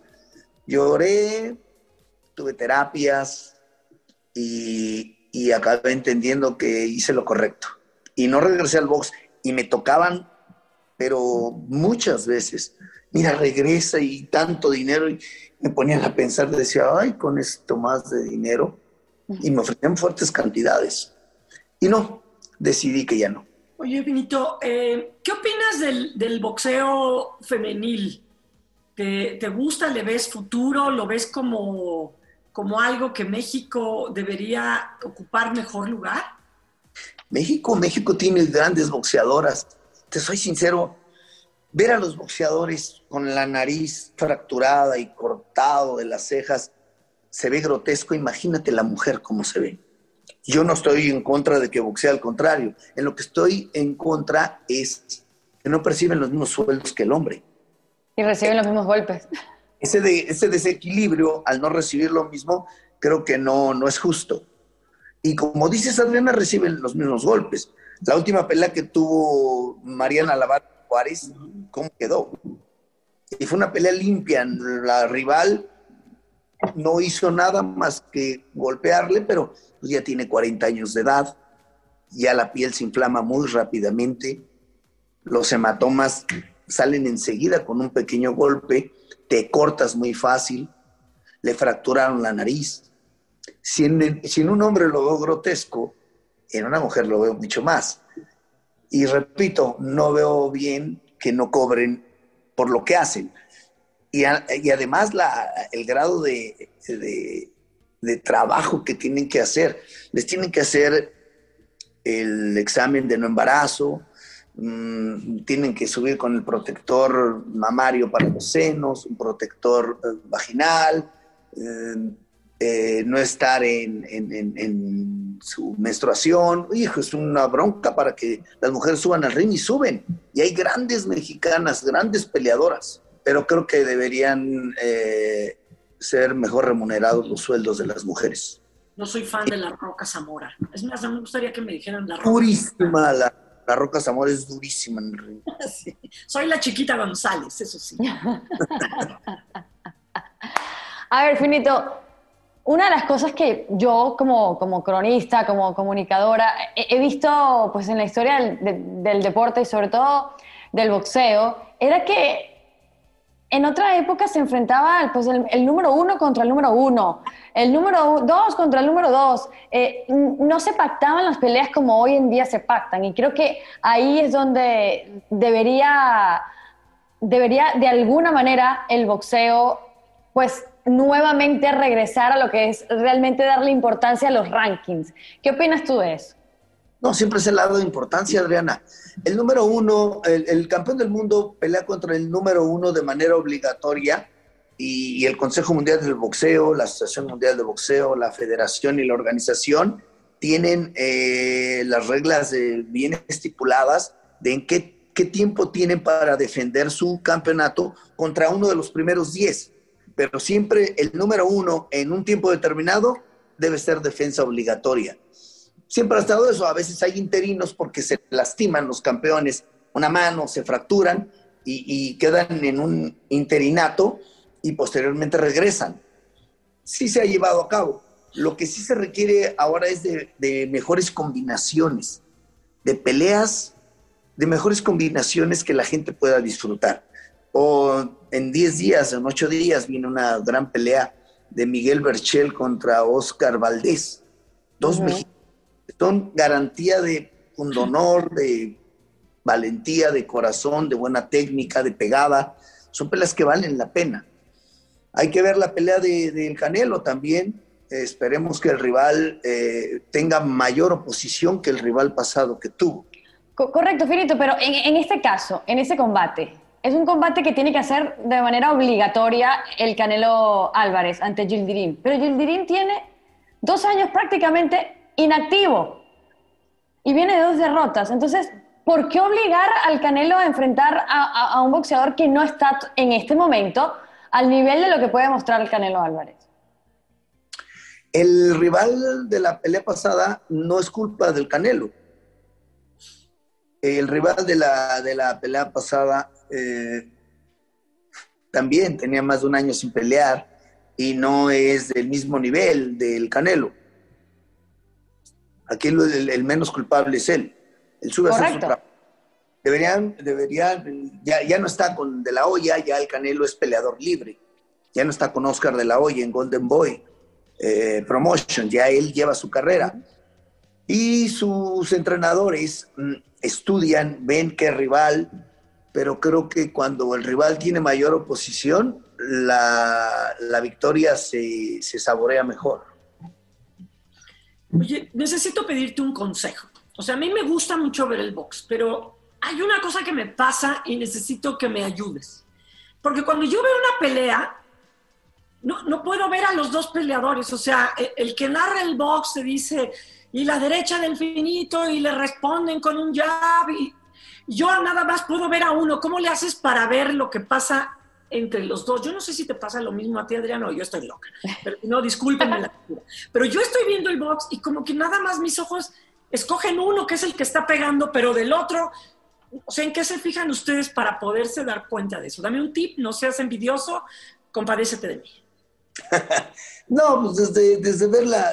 Lloré, tuve terapias y, acabé entendiendo que hice lo correcto. Y no regresé al box y me tocaban pero muchas veces, mira, regresa y tanto dinero, y me ponían a pensar, decía, ay, con esto más de dinero, y me ofrecían fuertes cantidades. Y no, decidí que ya no. Oye, Benito, eh, ¿qué opinas del, boxeo femenil? ¿Te, ¿Te, gusta? ¿Le ves futuro? ¿Lo ves como, como algo que México debería ocupar mejor lugar? México, México tiene grandes boxeadoras te soy sincero, ver a los boxeadores con la nariz fracturada y cortado de las cejas, se ve grotesco, imagínate la mujer cómo se ve. Yo no estoy en contra de que boxee, al contrario. En lo que estoy en contra es que no perciben los mismos sueldos que el hombre. Y reciben los mismos golpes. Ese, de, ese desequilibrio, al no recibir lo mismo, creo que no, no es justo. Y como dices, Adriana, reciben los mismos golpes. La última pelea que tuvo Mariana Lavar Juárez, ¿cómo quedó? Y fue una pelea limpia. La rival no hizo nada más que golpearle, pero pues, ya tiene 40 años de edad, ya la piel se inflama muy rápidamente, los hematomas salen enseguida con un pequeño golpe, te cortas muy fácil, le fracturaron la nariz, si en, un hombre lo veo grotesco, en una mujer lo veo mucho más. Y repito, no veo bien que no cobren por lo que hacen. Y, además el grado de, de, trabajo que tienen que hacer. Les tienen que hacer el examen de no embarazo, mm, tienen que subir con el protector mamario para los senos, un protector eh, vaginal, eh, eh, no estar en, su menstruación. Hijo, es una bronca para que las mujeres suban al ring y suben. Y hay grandes mexicanas, grandes peleadoras, pero creo que deberían eh, ser mejor remunerados los sueldos de las mujeres. No soy fan de la Roca Zamora. Es más, me gustaría que me dijeran la Roca. Durísima, la, la Roca Zamora es durísima en el ring. Soy la chiquita González, eso sí. A ver, Finito, una de las cosas que yo como, como cronista, como comunicadora, he, visto pues, en la historia del, deporte y sobre todo del boxeo, era que en otra época se enfrentaba pues, el, número uno contra el número uno, el número dos contra el número dos. Eh, no se pactaban las peleas como hoy en día se pactan y creo que ahí es donde debería, debería de alguna manera el boxeo pues nuevamente regresar a lo que es realmente darle importancia a los rankings. ¿Qué opinas tú de eso? No, siempre se le ha dado importancia, Adriana. El número uno, el, campeón del mundo pelea contra el número uno de manera obligatoria y, el Consejo Mundial del Boxeo, la Asociación Mundial de Boxeo, la Federación y la organización tienen eh, las reglas bien estipuladas de en qué, qué tiempo tienen para defender su campeonato contra uno de los primeros diez pero siempre el número uno en un tiempo determinado debe ser defensa obligatoria. Siempre ha estado eso, a veces hay interinos porque se lastiman los campeones, una mano, se fracturan y, quedan en un interinato y posteriormente regresan. Sí se ha llevado a cabo. Lo que sí se requiere ahora es de, de mejores combinaciones, de peleas, de mejores combinaciones que la gente pueda disfrutar. O en 10 días, en 8 días, viene una gran pelea de Miguel Berchel contra Oscar Valdés. Dos mexicanos. Son garantía de honor, de valentía, de corazón, de buena técnica, de pegada. Son peleas que valen la pena. Hay que ver la pelea del de, Canelo también. esperemos que el rival eh, tenga mayor oposición que el rival pasado que tuvo. Correcto, Finito, pero en, en este caso, en ese combate, es un combate que tiene que hacer de manera obligatoria el Canelo Álvarez ante Gildirim. Pero Gildirim tiene dos años prácticamente inactivo y viene de dos derrotas. Entonces, ¿por qué obligar al Canelo a enfrentar a, un boxeador que no está en este momento al nivel de lo que puede mostrar el Canelo Álvarez? El rival de la pelea pasada no es culpa del Canelo. El rival de la, de la pelea pasada eh, también tenía más de un año sin pelear y no es del mismo nivel del Canelo. Aquí el, menos culpable es él. Él sube a hacer su trabajo. Deberían, deberían, ya, ya no está con De La Hoya, ya el Canelo es peleador libre. Ya no está con Oscar De La Hoya en Golden Boy eh, Promotion, ya él lleva su carrera. Y sus entrenadores mm, estudian, ven qué rival, pero creo que cuando el rival tiene mayor oposición, la, victoria se, saborea mejor. Oye, necesito pedirte un consejo. O sea, a mí me gusta mucho ver el box, pero hay una cosa que me pasa y necesito que me ayudes. Porque cuando yo veo una pelea, no, no puedo ver a los dos peleadores. O sea, el, el que narra el box te dice, y la derecha del finito, y le responden con un jab, y yo nada más puedo ver a uno. ¿Cómo le haces para ver lo que pasa entre los dos? Yo no sé si te pasa lo mismo a ti, Adriano, yo estoy loca. Pero, no, discúlpenme la. Pero yo estoy viendo el box y como que nada más mis ojos escogen uno que es el que está pegando, pero del otro, o sea, ¿en qué se fijan ustedes para poderse dar cuenta de eso? Dame un tip, no seas envidioso, compadécete de mí. no, pues desde, desde verla,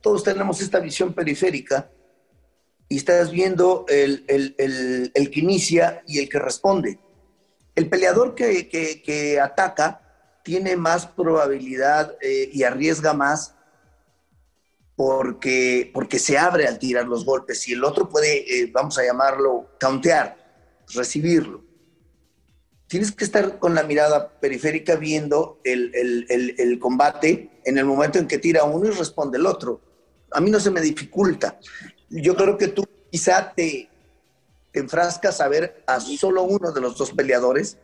todos tenemos esta visión periférica y estás viendo el, el, que inicia y el que responde. El peleador que, ataca tiene más probabilidad eh, y arriesga más porque, porque se abre al tirar los golpes y el otro puede, eh, vamos a llamarlo, countear, recibirlo. Tienes que estar con la mirada periférica viendo el, el combate en el momento en que tira uno y responde el otro. A mí no se me dificulta yo creo que tú quizá te, enfrascas a ver a solo uno de los dos peleadores,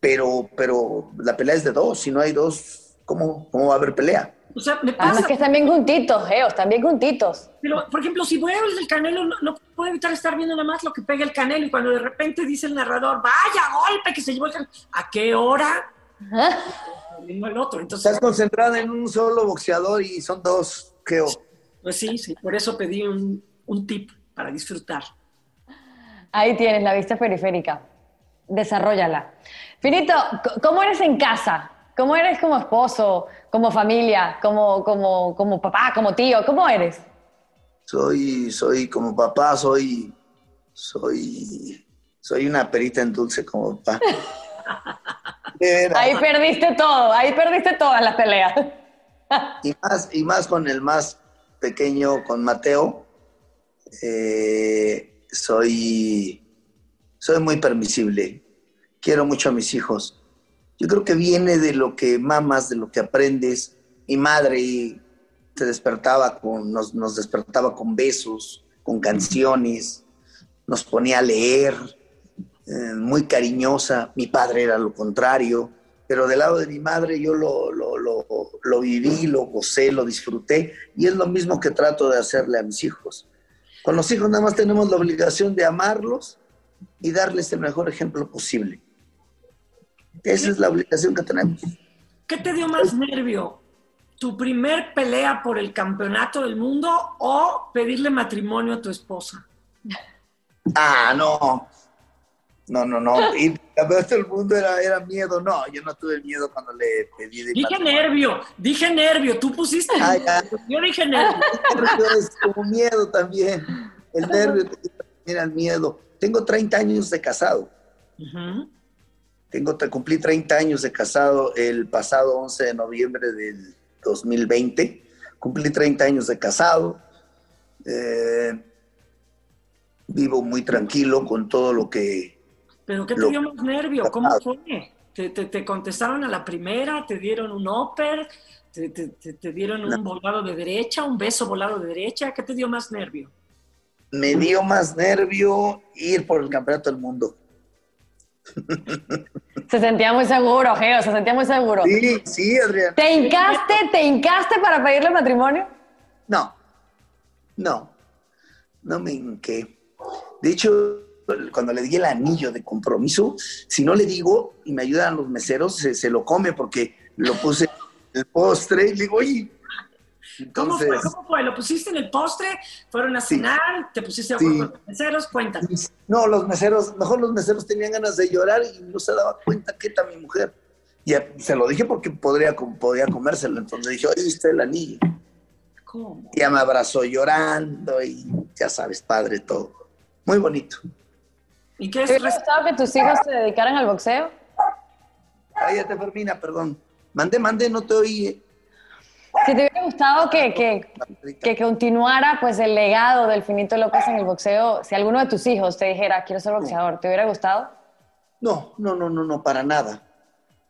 pero, pero la pelea es de dos. Si no hay dos, ¿cómo, cómo va a haber pelea? O sea, me pasa. que están bien juntitos, Geos, están bien juntitos. Pero, por ejemplo, si voy a ver el Canelo, no, puedo evitar estar viendo nada más lo que pega el Canelo y cuando de repente dice el narrador, vaya golpe que se llevó el Canelo, ¿a qué hora? El otro. Entonces, Estás concentrada en un solo boxeador y son dos, Geo. Pues sí, sí, por eso pedí un, un tip para disfrutar. Ahí tienes la vista periférica. Desarrollala. Finito, ¿cómo eres en casa? ¿Cómo eres como esposo, como familia, como, como, como papá, como tío? ¿Cómo eres? Soy, soy como papá, soy, soy, soy una perita en dulce como papá. ahí perdiste todo, ahí perdiste todas las peleas. y más, y más con el más pequeño con Mateo, eh, soy, soy muy permisible. Quiero mucho a mis hijos. Yo creo que viene de lo que mamas, de lo que aprendes. Mi madre te despertaba con, nos, nos despertaba con besos, con canciones, nos ponía a leer, eh, muy cariñosa. Mi padre era lo contrario pero del lado de mi madre yo lo, lo, lo, lo, viví, lo gocé, lo disfruté, y es lo mismo que trato de hacerle a mis hijos. Con los hijos nada más tenemos la obligación de amarlos y darles el mejor ejemplo posible. Esa es la obligación que tenemos. ¿Qué te dio más nervio? ¿Tu primer pelea por el campeonato del mundo o pedirle matrimonio a tu esposa? Ah, no. No, no, no. Y todo el mundo era, era miedo. No, yo no tuve miedo cuando le pedí de Dije nervio, dije nervio. Tú pusiste. Yo dije nervio. es como miedo también. El nervio mira el miedo. Tengo 30 años de casado. Tengo, cumplí 30 años de casado el pasado 11 de noviembre del 2020. Cumplí 30 años de casado. Eh, vivo muy tranquilo con todo lo que ¿Pero qué te dio más nervio? ¿Cómo fue? ¿Te, te, contestaron a la primera? ¿Te dieron un upper? ¿Te, te dieron un volado de derecha? ¿Un beso volado de derecha? ¿Qué te dio más nervio? Me dio más nervio ir por el campeonato del mundo. Se sentía muy seguro, Geo, se sentía muy seguro. Sí, sí, Adrián. ¿Te hincaste, te hincaste para pedirle matrimonio? No, no, no me hinqué. De hecho, cuando le di el anillo de compromiso, si no le digo y me ayudan los meseros, se, lo come porque lo puse en el postre y le digo, oye. ¿Cómo, fue? ¿Cómo fue? ¿Lo pusiste en el postre? ¿Fueron a cenar? ¿Te pusiste a con los meseros? Cuéntame. No, los meseros, mejor los meseros tenían ganas de llorar y no se daba cuenta que está mi mujer. Y se lo dije porque podría, podía comérselo. Entonces dije, oye, está el anillo. ¿Cómo? Y ya me abrazó llorando y ya sabes, padre, todo. Muy bonito. ¿Y qué es? ¿Te gustado que tus hijos se dedicaran al boxeo? Cállate, Fermina, perdón. Mande, mande, no te oí. Si te hubiera gustado que, que, que, continuara pues el legado del Finito López en el boxeo, si alguno de tus hijos te dijera, quiero ser boxeador, ¿te hubiera gustado? No, no, no, no, no, para nada.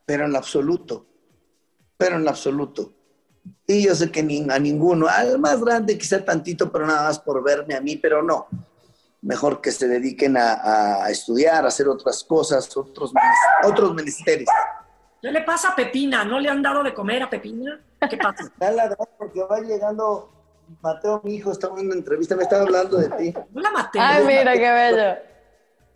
Pero en lo absoluto. Pero en lo absoluto. Y yo sé que ni, a ninguno, al más grande quizá tantito, pero nada más por verme a mí, pero no mejor que se dediquen a, estudiar, a hacer otras cosas, otros, otros menesteres. ¿Qué le pasa a Pepina? ¿No le han dado de comer a Pepina? ¿Qué pasa? Está ladrando porque va llegando Mateo, mi hijo, está en una entrevista, me estaba hablando de ti. Hola, Mateo. Ay, mira, qué bello.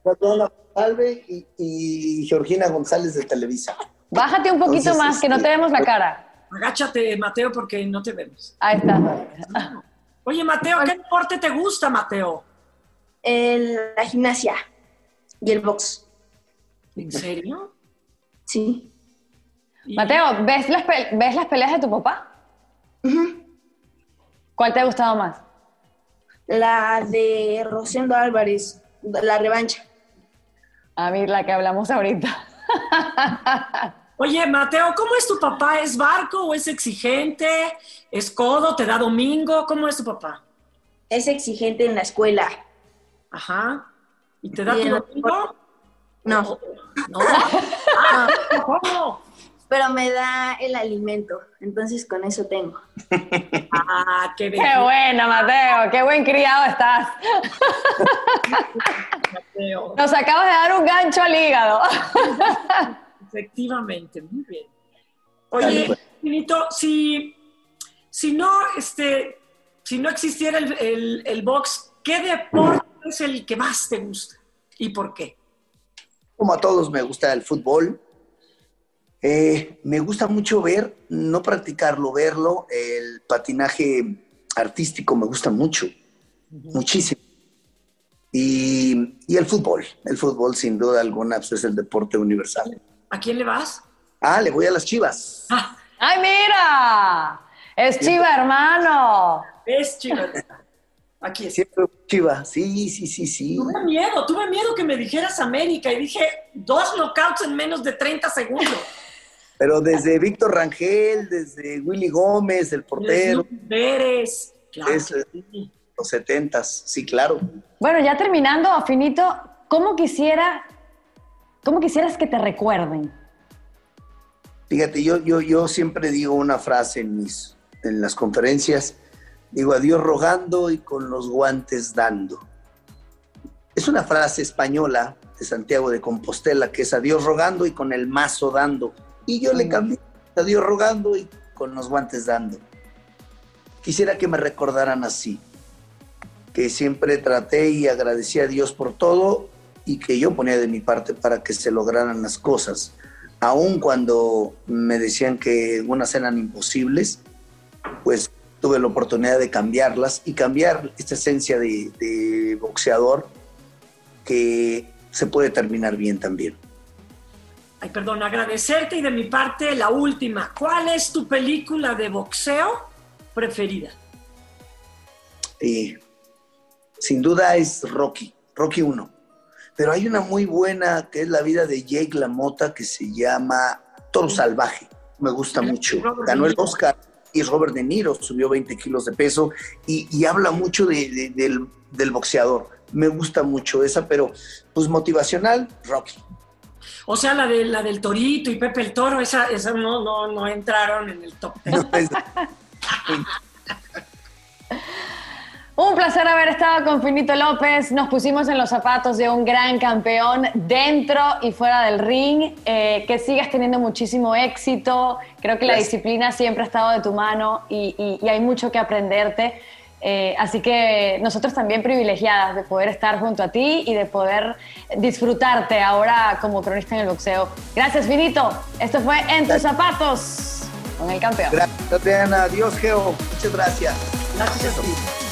Mateo Salve y, y Georgina González de Televisa. Bájate un poquito Entonces, más, que no te vemos la cara. Agáchate, Mateo, porque no te vemos. Ahí está. Oye, Mateo, ¿qué deporte te gusta, Mateo? El- la gimnasia y el box. ¿En serio? Sí. Y- Mateo, ¿ves las, ¿ves las peleas de tu papá? ¿Cuál te ha gustado más? La de Rosendo Álvarez, la revancha. A mí, la que hablamos ahorita. Oye, Mateo, ¿cómo es tu papá? ¿Es barco o es exigente? ¿Es codo? ¿Te da domingo? ¿Cómo es tu papá? Es exigente en la escuela. Ajá. ¿Y te da Y tu domingo? No, No. Ah, ¿Cómo? pero me da el alimento. Entonces con eso tengo. Ah, qué Qué bello, buena, Mateo. Qué buen criado estás. Mateo. Nos acabas de dar un gancho al hígado. Efectivamente, muy bien. Oye, Finito, si, si no, este, si no existiera el, el- el box, ¿qué deporte es el que más te gusta? ¿Y por qué? Como a todos me gusta el fútbol. Eh, me gusta mucho ver, no practicarlo, verlo. El patinaje artístico me gusta mucho, muchísimo. Y, y el fútbol, el fútbol sin duda alguna pues, es el deporte universal. ¿A quién le vas? Ah, le voy a las chivas. Ah, ¡Ay, mira! Es Chiva, hermano. es Chivas. Aquí es. Siempre chivas, sí, sí, sí, sí. Tuve miedo, tuve miedo que me dijeras América y dije dos knockouts en menos de 30 segundos. Pero desde Víctor Rangel, desde Willy Gómez, el portero, Pérez. Claro sí. los setentas, sí, claro. Bueno, ya terminando, Finito, ¿cómo quisiera, cómo quisieras que te recuerden? Fíjate, yo, yo, yo siempre digo una frase en, mis, en las conferencias, digo adiós rogando y con los guantes dando. Es una frase española de Santiago de Compostela que es adiós rogando y con el mazo dando. Y yo le cambié, adiós rogando y con los guantes dando. Quisiera que me recordaran así, que siempre traté y agradecí a Dios por todo y que yo ponía de mi parte para que se lograran las cosas aun cuando me decían que algunas eran imposibles, pues tuve la oportunidad de cambiarlas y cambiar esta esencia de, de boxeador que se puede terminar bien también. Ay, perdón, agradecerte y de mi parte la última. ¿Cuál es tu película de boxeo preferida? Eh, sin duda es Rocky, Rocky 1. Pero hay una muy buena que es la vida de Jake LaMotta que se llama Toro Salvaje. Me gusta mucho. Ganó el. Oscar y Robert De Niro subió 20 kilos de peso y, y habla mucho de- de- del, del boxeador. Me gusta mucho esa, pero pues motivacional, Rocky. O sea, la, de, la del Torito y Pepe el Toro, esa, esa no, no, no entraron en el top 10. Un placer haber estado con Finito López. Nos pusimos en los zapatos de un gran campeón dentro y fuera del ring. Eh, que sigas teniendo muchísimo éxito. Creo que la Gracias. disciplina siempre ha estado de tu mano y, y- y hay mucho que aprenderte. Eh, así que nosotros también privilegiadas de poder estar junto a ti y de poder disfrutarte ahora como cronista en el boxeo. Gracias, Finito. Esto fue En tus zapatos con el campeón. Gracias, Adriana. Adiós, Geo. Muchas gracias. Gracias a ti.